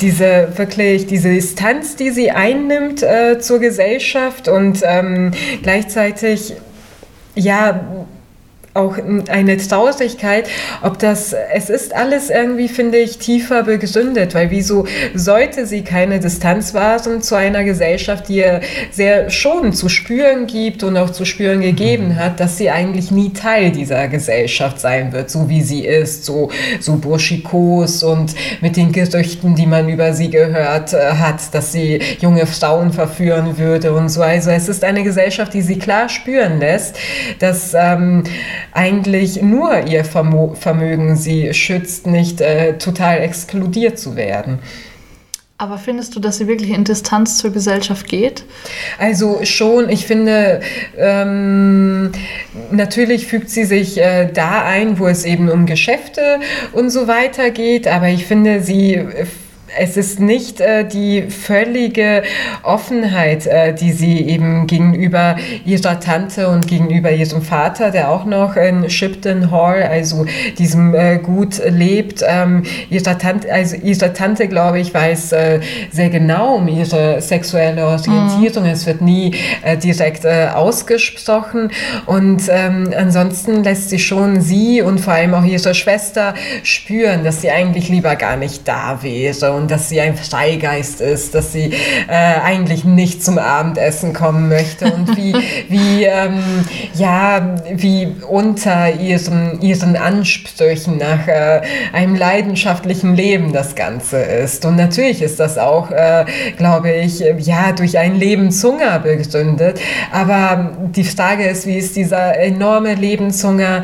diese wirklich, diese Distanz, die sie einnimmt äh, zur Gesellschaft und ähm, gleichzeitig, ja, auch eine Traurigkeit, ob das, es ist alles irgendwie, finde ich, tiefer begründet, weil wieso sollte sie keine Distanz wahren zu einer Gesellschaft, die ihr sehr schon zu spüren gibt und auch zu spüren gegeben hat, dass sie eigentlich nie Teil dieser Gesellschaft sein wird, so wie sie ist, so, so burschikos und mit den Gerüchten, die man über sie gehört äh, hat, dass sie junge Frauen verführen würde und so. Also es ist eine Gesellschaft, die sie klar spüren lässt, dass ähm, eigentlich nur ihr Vermögen sie schützt, nicht äh, total exkludiert zu werden. Aber findest du, dass sie wirklich in Distanz zur Gesellschaft geht? Also schon, ich finde, ähm, natürlich fügt sie sich äh, da ein, wo es eben um Geschäfte und so weiter geht, aber ich finde, sie es ist nicht äh, die völlige Offenheit, äh, die sie eben gegenüber ihrer Tante und gegenüber ihrem Vater, der auch noch in Shipton Hall, also diesem äh, Gut lebt. Ähm, ihre Tante, also ihre Tante, glaube ich, weiß äh, sehr genau um ihre sexuelle Orientierung. Mhm. Es wird nie äh, direkt äh, ausgesprochen und ähm, ansonsten lässt sie schon sie und vor allem auch ihre Schwester spüren, dass sie eigentlich lieber gar nicht da wäre und dass sie ein Freigeist ist, dass sie äh, eigentlich nicht zum Abendessen kommen möchte und wie, wie, ähm, ja, wie unter ihren, ihren Ansprüchen nach äh, einem leidenschaftlichen Leben das Ganze ist. Und natürlich ist das auch, äh, glaube ich, ja, durch ein Lebenshunger begründet. Aber die Frage ist, wie ist dieser enorme Lebenshunger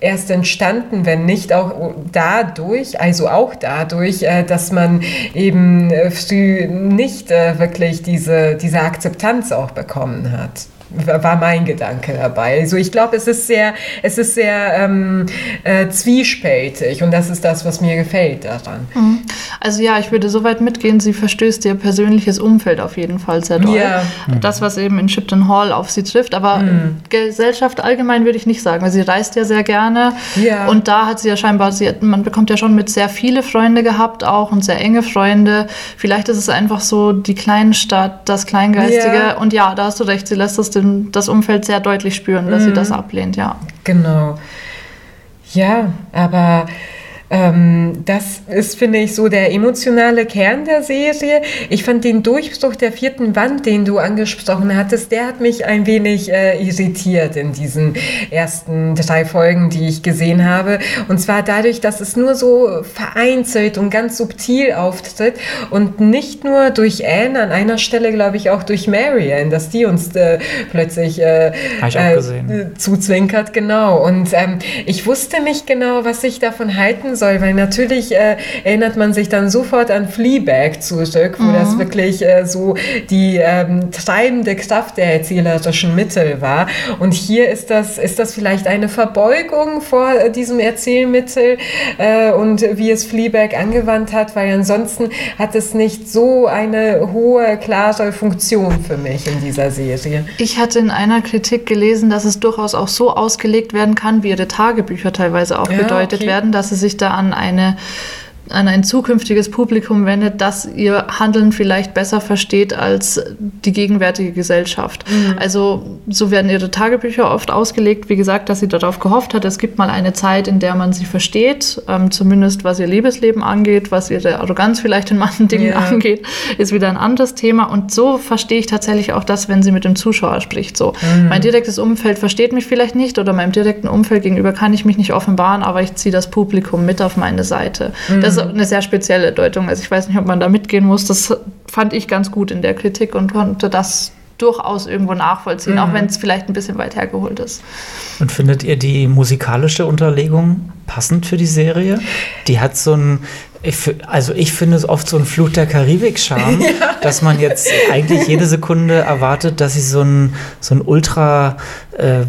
erst entstanden, wenn nicht auch dadurch, also auch dadurch, äh, dass man eben äh, früh nicht äh, wirklich diese, diese Akzeptanz auch bekommen hat war mein Gedanke dabei. Also ich glaube, es ist sehr, es ist sehr ähm, äh, zwiespältig und das ist das, was mir gefällt daran. Mhm. Also ja, ich würde so weit mitgehen, sie verstößt ihr persönliches Umfeld auf jeden Fall sehr doll. Ja. Das, was eben in Shipton Hall auf sie trifft, aber mhm. Gesellschaft allgemein würde ich nicht sagen, weil sie reist ja sehr gerne ja. und da hat sie ja scheinbar, sie hat, man bekommt ja schon mit sehr viele Freunde gehabt auch und sehr enge Freunde. Vielleicht ist es einfach so die Kleinstadt, das Kleingeistige ja. und ja, da hast du recht, sie lässt das den, das Umfeld sehr deutlich spüren, dass mhm. sie das ablehnt, ja. Genau. Ja, aber ähm, das ist, finde ich, so der emotionale Kern der Serie. Ich fand den Durchbruch der vierten Wand, den du angesprochen hattest, der hat mich ein wenig äh, irritiert in diesen ersten drei Folgen, die ich gesehen habe. Und zwar dadurch, dass es nur so vereinzelt und ganz subtil auftritt und nicht nur durch Anne, an einer Stelle glaube ich auch durch Marianne, dass die uns äh, plötzlich äh, äh zuzwinkert, genau. Und ähm, ich wusste nicht genau, was ich davon halten soll, weil natürlich äh, erinnert man sich dann sofort an Fleabag zurück, wo mhm. das wirklich äh, so die ähm, treibende Kraft der erzählerischen Mittel war. Und hier ist das, ist das vielleicht eine Verbeugung vor äh, diesem Erzählmittel äh, und wie es Fleabag angewandt hat, weil ansonsten hat es nicht so eine hohe, klare Funktion für mich in dieser Serie. Ich hatte in einer Kritik gelesen, dass es durchaus auch so ausgelegt werden kann, wie ihre Tagebücher teilweise auch ja, gedeutet okay. werden, dass sie sich da an eine an ein zukünftiges Publikum wendet, das ihr Handeln vielleicht besser versteht als die gegenwärtige Gesellschaft. Mhm. Also so werden ihre Tagebücher oft ausgelegt, wie gesagt, dass sie darauf gehofft hat, es gibt mal eine Zeit, in der man sie versteht, ähm, zumindest was ihr Liebesleben angeht, was ihre Arroganz vielleicht in manchen Dingen yeah. angeht, ist wieder ein anderes Thema. Und so verstehe ich tatsächlich auch das, wenn sie mit dem Zuschauer spricht. So, mhm. mein direktes Umfeld versteht mich vielleicht nicht oder meinem direkten Umfeld gegenüber kann ich mich nicht offenbaren, aber ich ziehe das Publikum mit auf meine Seite. Mhm. Das eine sehr spezielle Deutung. Also ich weiß nicht, ob man da mitgehen muss. Das fand ich ganz gut in der Kritik und konnte das durchaus irgendwo nachvollziehen, mhm. auch wenn es vielleicht ein bisschen weit hergeholt ist. Und findet ihr die musikalische Unterlegung passend für die Serie? Die hat so ein, also ich finde es oft so ein Fluch der Karibik-Charme, ja. dass man jetzt eigentlich jede Sekunde erwartet, dass sie so ein, so ein ultra äh,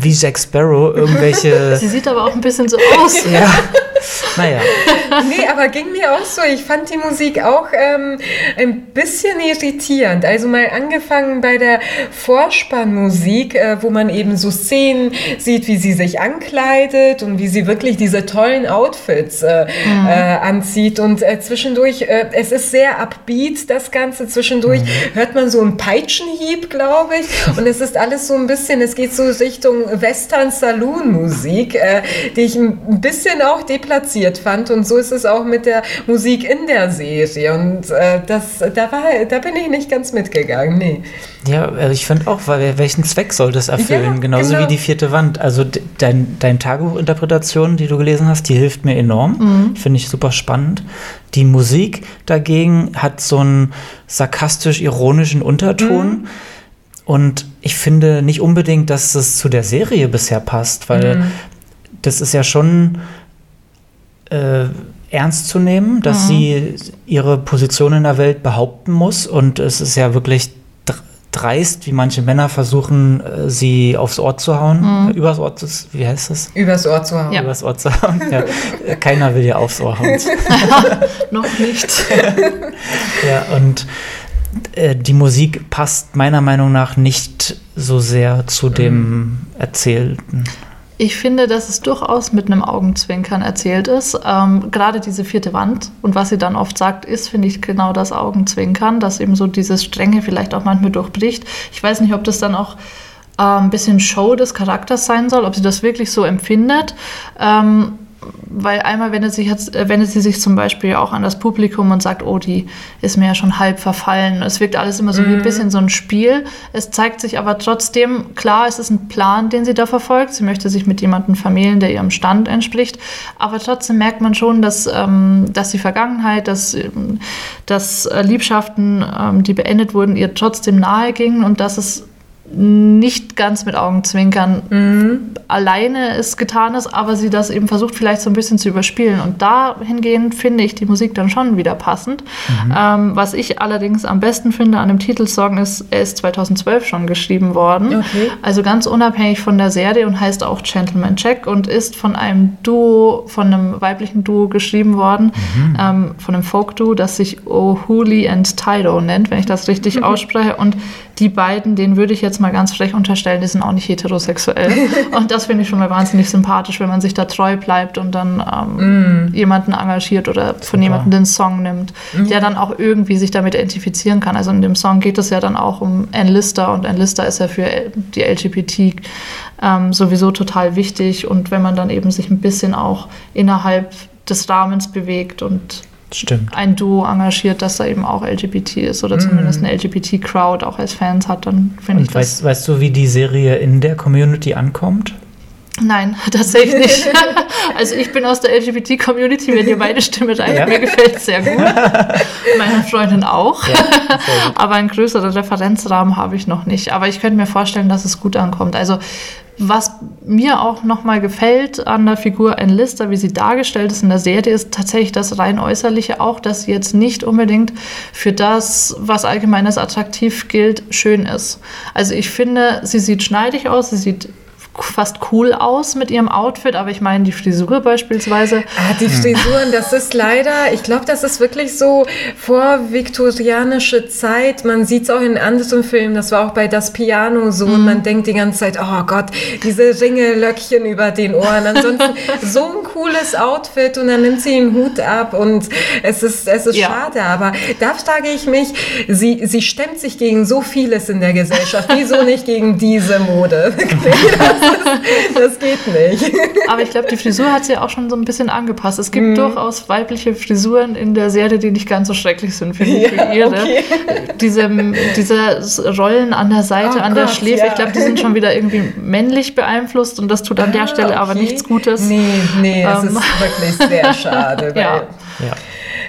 wie Jack Sparrow irgendwelche. Sie sieht aber auch ein bisschen so aus. ja. Naja. nee, aber ging mir auch so. Ich fand die Musik auch ähm, ein bisschen irritierend. Also mal angefangen bei der Vorspannmusik, äh, wo man eben so Szenen sieht, wie sie sich ankleidet und wie sie wirklich diese tollen Outfits äh, mhm. äh, anzieht. Und äh, zwischendurch, äh, es ist sehr upbeat, das Ganze. Zwischendurch mhm. hört man so einen Peitschenhieb, glaube ich. Und es ist alles so ein bisschen, es geht so Richtung Western Saloon Musik, äh, die ich ein bisschen auch deplatziert fand. Und so ist es auch mit der Musik in der Serie. Und äh, das, da, war, da bin ich nicht ganz mitgegangen, nee. Ja, also ich finde auch, weil welchen Zweck soll das erfüllen? Ja, Genauso genau. wie die vierte Wand. Also dein, dein Tagebuchinterpretation, die du gelesen hast, die hilft mir enorm. Mhm. Finde ich super spannend. Die Musik dagegen hat so einen sarkastisch-ironischen Unterton. Mhm. Und ich finde nicht unbedingt, dass es zu der Serie bisher passt, weil mhm. das ist ja schon äh, ernst zu nehmen, dass mhm. sie ihre Position in der Welt behaupten muss. Und es ist ja wirklich dreist, wie manche Männer versuchen, äh, sie aufs Ohr zu hauen. Mhm. Übers Ohr zu, wie heißt das? Übers Ohr zu hauen. Ja. Übers Ohr zu hauen. Ja. Keiner will ja aufs Ohr hauen. Noch nicht. ja, und die Musik passt meiner Meinung nach nicht so sehr zu dem mhm. Erzählten. Ich finde, dass es durchaus mit einem Augenzwinkern erzählt ist. Ähm, gerade diese vierte Wand und was sie dann oft sagt, ist, finde ich, genau das Augenzwinkern, dass eben so dieses Strenge vielleicht auch manchmal durchbricht. Ich weiß nicht, ob das dann auch äh, ein bisschen Show des Charakters sein soll, ob sie das wirklich so empfindet. Ähm, weil einmal wendet, sich jetzt, äh, wendet sie sich zum Beispiel auch an das Publikum und sagt, oh, die ist mir ja schon halb verfallen. Es wirkt alles immer so mhm. wie ein mhm. bisschen so ein Spiel. Es zeigt sich aber trotzdem, klar, es ist ein Plan, den sie da verfolgt. Sie möchte sich mit jemandem vermählen, der ihrem Stand entspricht. Aber trotzdem merkt man schon, dass, ähm, dass die Vergangenheit, dass, ähm, dass äh, Liebschaften, ähm, die beendet wurden, ihr trotzdem nahe gingen und dass es nicht ganz mit Augenzwinkern mhm. alleine es getan ist, aber sie das eben versucht, vielleicht so ein bisschen zu überspielen. Und dahingehend finde ich die Musik dann schon wieder passend. Mhm. Ähm, was ich allerdings am besten finde an dem Titelsong ist, er ist 2012 schon geschrieben worden. Okay. Also ganz unabhängig von der Serie und heißt auch Gentleman Check und ist von einem Duo, von einem weiblichen Duo geschrieben worden, mhm. ähm, von einem Folk-Duo, das sich O'Hooley and Tydo nennt, wenn ich das richtig ausspreche. Und die beiden, den würde ich jetzt mal ganz frech unterstellen, die sind auch nicht heterosexuell. und das finde ich schon mal wahnsinnig sympathisch, wenn man sich da treu bleibt und dann ähm, mm. jemanden engagiert oder von Super. jemandem den Song nimmt, mm. der dann auch irgendwie sich damit identifizieren kann. Also in dem Song geht es ja dann auch um Enlister und Enlister ist ja für die LGBT ähm, sowieso total wichtig und wenn man dann eben sich ein bisschen auch innerhalb des Rahmens bewegt und Stimmt. ein Duo engagiert, das da eben auch LGBT ist oder zumindest eine LGBT-Crowd auch als Fans hat, dann finde ich das. Weißt, weißt du, wie die Serie in der Community ankommt? Nein, tatsächlich nicht. also ich bin aus der LGBT-Community, wenn ihr meine Stimme reicht, ja. mir gefällt es sehr gut. Meine Freundin auch. Ja, Aber einen größeren Referenzrahmen habe ich noch nicht. Aber ich könnte mir vorstellen, dass es gut ankommt. Also was mir auch nochmal gefällt an der Figur Enlister, wie sie dargestellt ist in der Serie, ist tatsächlich das rein äußerliche auch, dass sie jetzt nicht unbedingt für das, was allgemein als attraktiv gilt, schön ist. Also ich finde, sie sieht schneidig aus, sie sieht fast cool aus mit ihrem Outfit, aber ich meine die Frisur beispielsweise. Ah, die Frisuren, das ist leider, ich glaube, das ist wirklich so vorviktorianische Zeit. Man sieht es auch in anderen Filmen, das war auch bei Das Piano so mhm. und man denkt die ganze Zeit, oh Gott, diese Ringelöckchen über den Ohren. Ansonsten so ein cooles Outfit und dann nimmt sie den Hut ab und es ist, es ist ja. schade, aber da frage ich mich, sie, sie stemmt sich gegen so vieles in der Gesellschaft, wieso nicht gegen diese Mode? das geht nicht. Aber ich glaube, die Frisur hat sie auch schon so ein bisschen angepasst. Es gibt mm. durchaus weibliche Frisuren in der Serie, die nicht ganz so schrecklich sind, finde ich, ja, wie ihre. Okay. Diese, diese Rollen an der Seite, oh an der Schläfe, ja. ich glaube, die sind schon wieder irgendwie männlich beeinflusst und das tut an der ah, Stelle okay. aber nichts Gutes. Nee, nee, ähm. es ist wirklich sehr schade. ja. ja.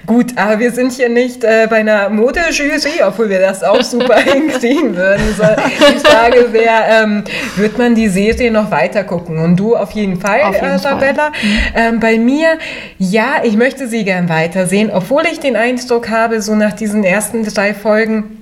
Gut, aber wir sind hier nicht äh, bei einer Modejury, obwohl wir das auch super hinkriegen würden. So, die Frage wäre, ähm, wird man die Serie noch weiter gucken? Und du auf jeden Fall, auf jeden Isabella. Fall. Mhm. Ähm, bei mir, ja, ich möchte sie gern weitersehen, obwohl ich den Eindruck habe, so nach diesen ersten drei Folgen,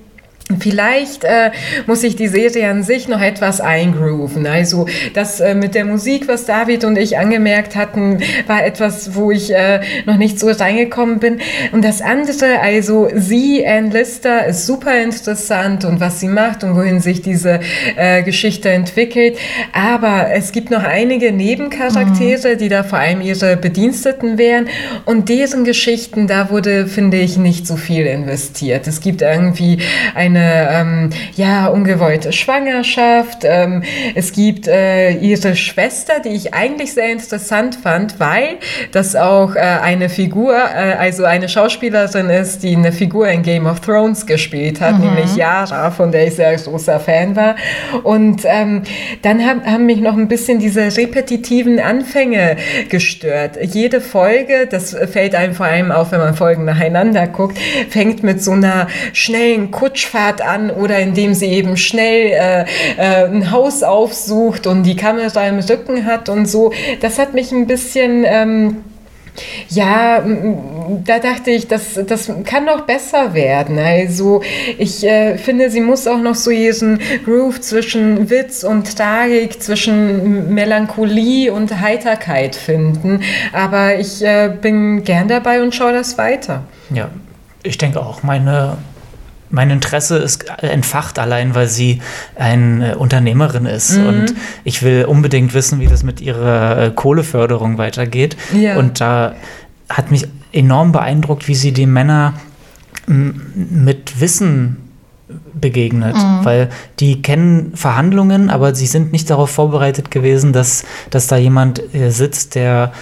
Vielleicht äh, muss ich die Serie an sich noch etwas eingrooven. Also das äh, mit der Musik, was David und ich angemerkt hatten, war etwas, wo ich äh, noch nicht so reingekommen bin. Und das andere, also sie, Ann Lister, ist super interessant und was sie macht und wohin sich diese äh, Geschichte entwickelt. Aber es gibt noch einige Nebencharaktere, mhm. die da vor allem ihre Bediensteten wären. Und deren Geschichten, da wurde, finde ich, nicht so viel investiert. Es gibt irgendwie eine eine ähm, ja, ungewollte Schwangerschaft. Ähm, es gibt äh, ihre Schwester, die ich eigentlich sehr interessant fand, weil das auch äh, eine Figur, äh, also eine Schauspielerin ist, die eine Figur in Game of Thrones gespielt hat, mhm. nämlich Yara, von der ich sehr großer Fan war. Und ähm, dann haben, haben mich noch ein bisschen diese repetitiven Anfänge gestört. Jede Folge, das fällt einem vor allem auf, wenn man Folgen nacheinander guckt, fängt mit so einer schnellen Kutschfahrt Fahrrad an oder indem sie eben schnell äh, äh, ein Haus aufsucht und die Kamera im Rücken hat und so. Das hat mich ein bisschen... Ähm, Ja, da dachte ich, das, das kann doch besser werden. Also ich äh, finde, sie muss auch noch so diesen Groove zwischen Witz und Tragik, zwischen Melancholie und Heiterkeit finden. Aber ich äh, bin gern dabei und schaue das weiter. Ja, ich denke auch, meine mein Interesse ist entfacht allein, weil sie eine äh, Unternehmerin ist. Mhm. Und ich will unbedingt wissen, wie das mit ihrer äh, Kohleförderung weitergeht. Ja. Und da hat mich enorm beeindruckt, wie sie die Männer mit Wissen begegnet, mhm. weil die kennen Verhandlungen, aber sie sind nicht darauf vorbereitet gewesen, dass, dass da jemand äh, sitzt, der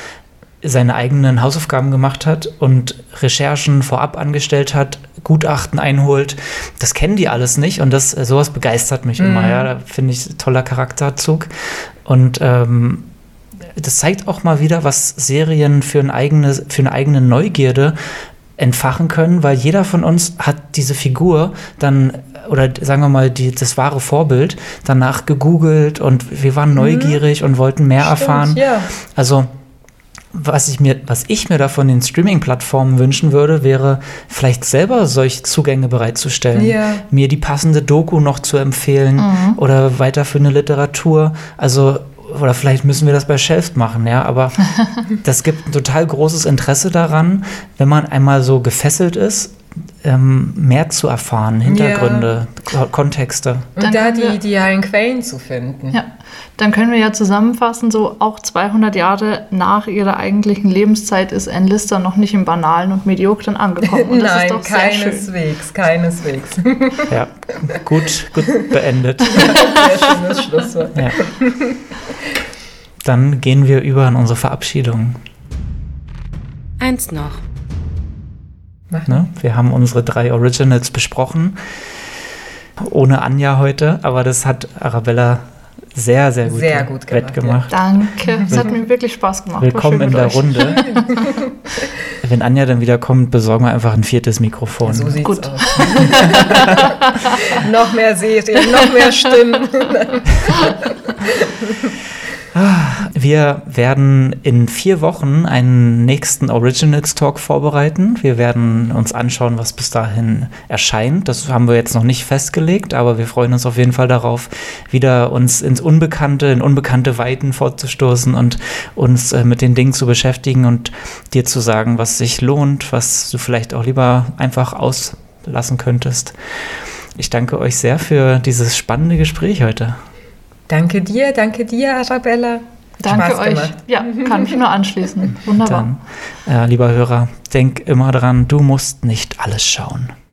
seine eigenen Hausaufgaben gemacht hat und Recherchen vorab angestellt hat, Gutachten einholt. Das kennen die alles nicht und das sowas begeistert mich mhm. immer. Ja, da finde ich toller Charakterzug und ähm, das zeigt auch mal wieder, was Serien für, ein eigene, für eine eigene Neugierde entfachen können, weil jeder von uns hat diese Figur dann oder sagen wir mal die, das wahre Vorbild danach gegoogelt und wir waren mhm. neugierig mhm. und wollten mehr Stimmt, erfahren. Ja. Also was ich mir, was ich mir da von den Streaming-Plattformen wünschen würde, wäre vielleicht selber solche Zugänge bereitzustellen, ja. mir die passende Doku noch zu empfehlen mhm. oder weiter für eine Literatur. Also oder vielleicht müssen wir das bei Shelft machen, ja, aber das gibt ein total großes Interesse daran, wenn man einmal so gefesselt ist, ähm, mehr zu erfahren, Hintergründe, ja. Kontexte. Und da die idealen Quellen zu finden. Ja, dann können wir ja zusammenfassen, so auch 200 Jahre nach ihrer eigentlichen Lebenszeit ist Ann Lister noch nicht im Banalen und Mediokren angekommen. Und Nein, keineswegs, keineswegs. Ja, gut, gut beendet. Sehr schönes Schlusswort. Ja. Dann gehen wir über an unsere Verabschiedung. Eins noch. Ne? Wir haben unsere drei Originals besprochen. Ohne Anja heute, aber das hat Arabella sehr, sehr gut, sehr gut gemacht, wettgemacht. Ja. Danke, es hat mir wirklich Spaß gemacht. Willkommen in der euch. Runde. Wenn Anja dann wieder kommt, besorgen wir einfach ein viertes Mikrofon. So sieht's gut. aus. noch mehr Serien, noch mehr Stimmen. Wir werden in vier Wochen einen nächsten Originals Talk vorbereiten. Wir werden uns anschauen, was bis dahin erscheint. Das haben wir jetzt noch nicht festgelegt, aber wir freuen uns auf jeden Fall darauf, wieder uns ins Unbekannte, in unbekannte Weiten fortzustoßen und uns äh, mit den Dingen zu beschäftigen und dir zu sagen, was sich lohnt, was du vielleicht auch lieber einfach auslassen könntest. Ich danke euch sehr für dieses spannende Gespräch heute. Danke dir, danke dir, Arabella. Danke euch. Ja, kann mich nur anschließen. Wunderbar. Dann, äh, lieber Hörer, denk immer dran, du musst nicht alles schauen.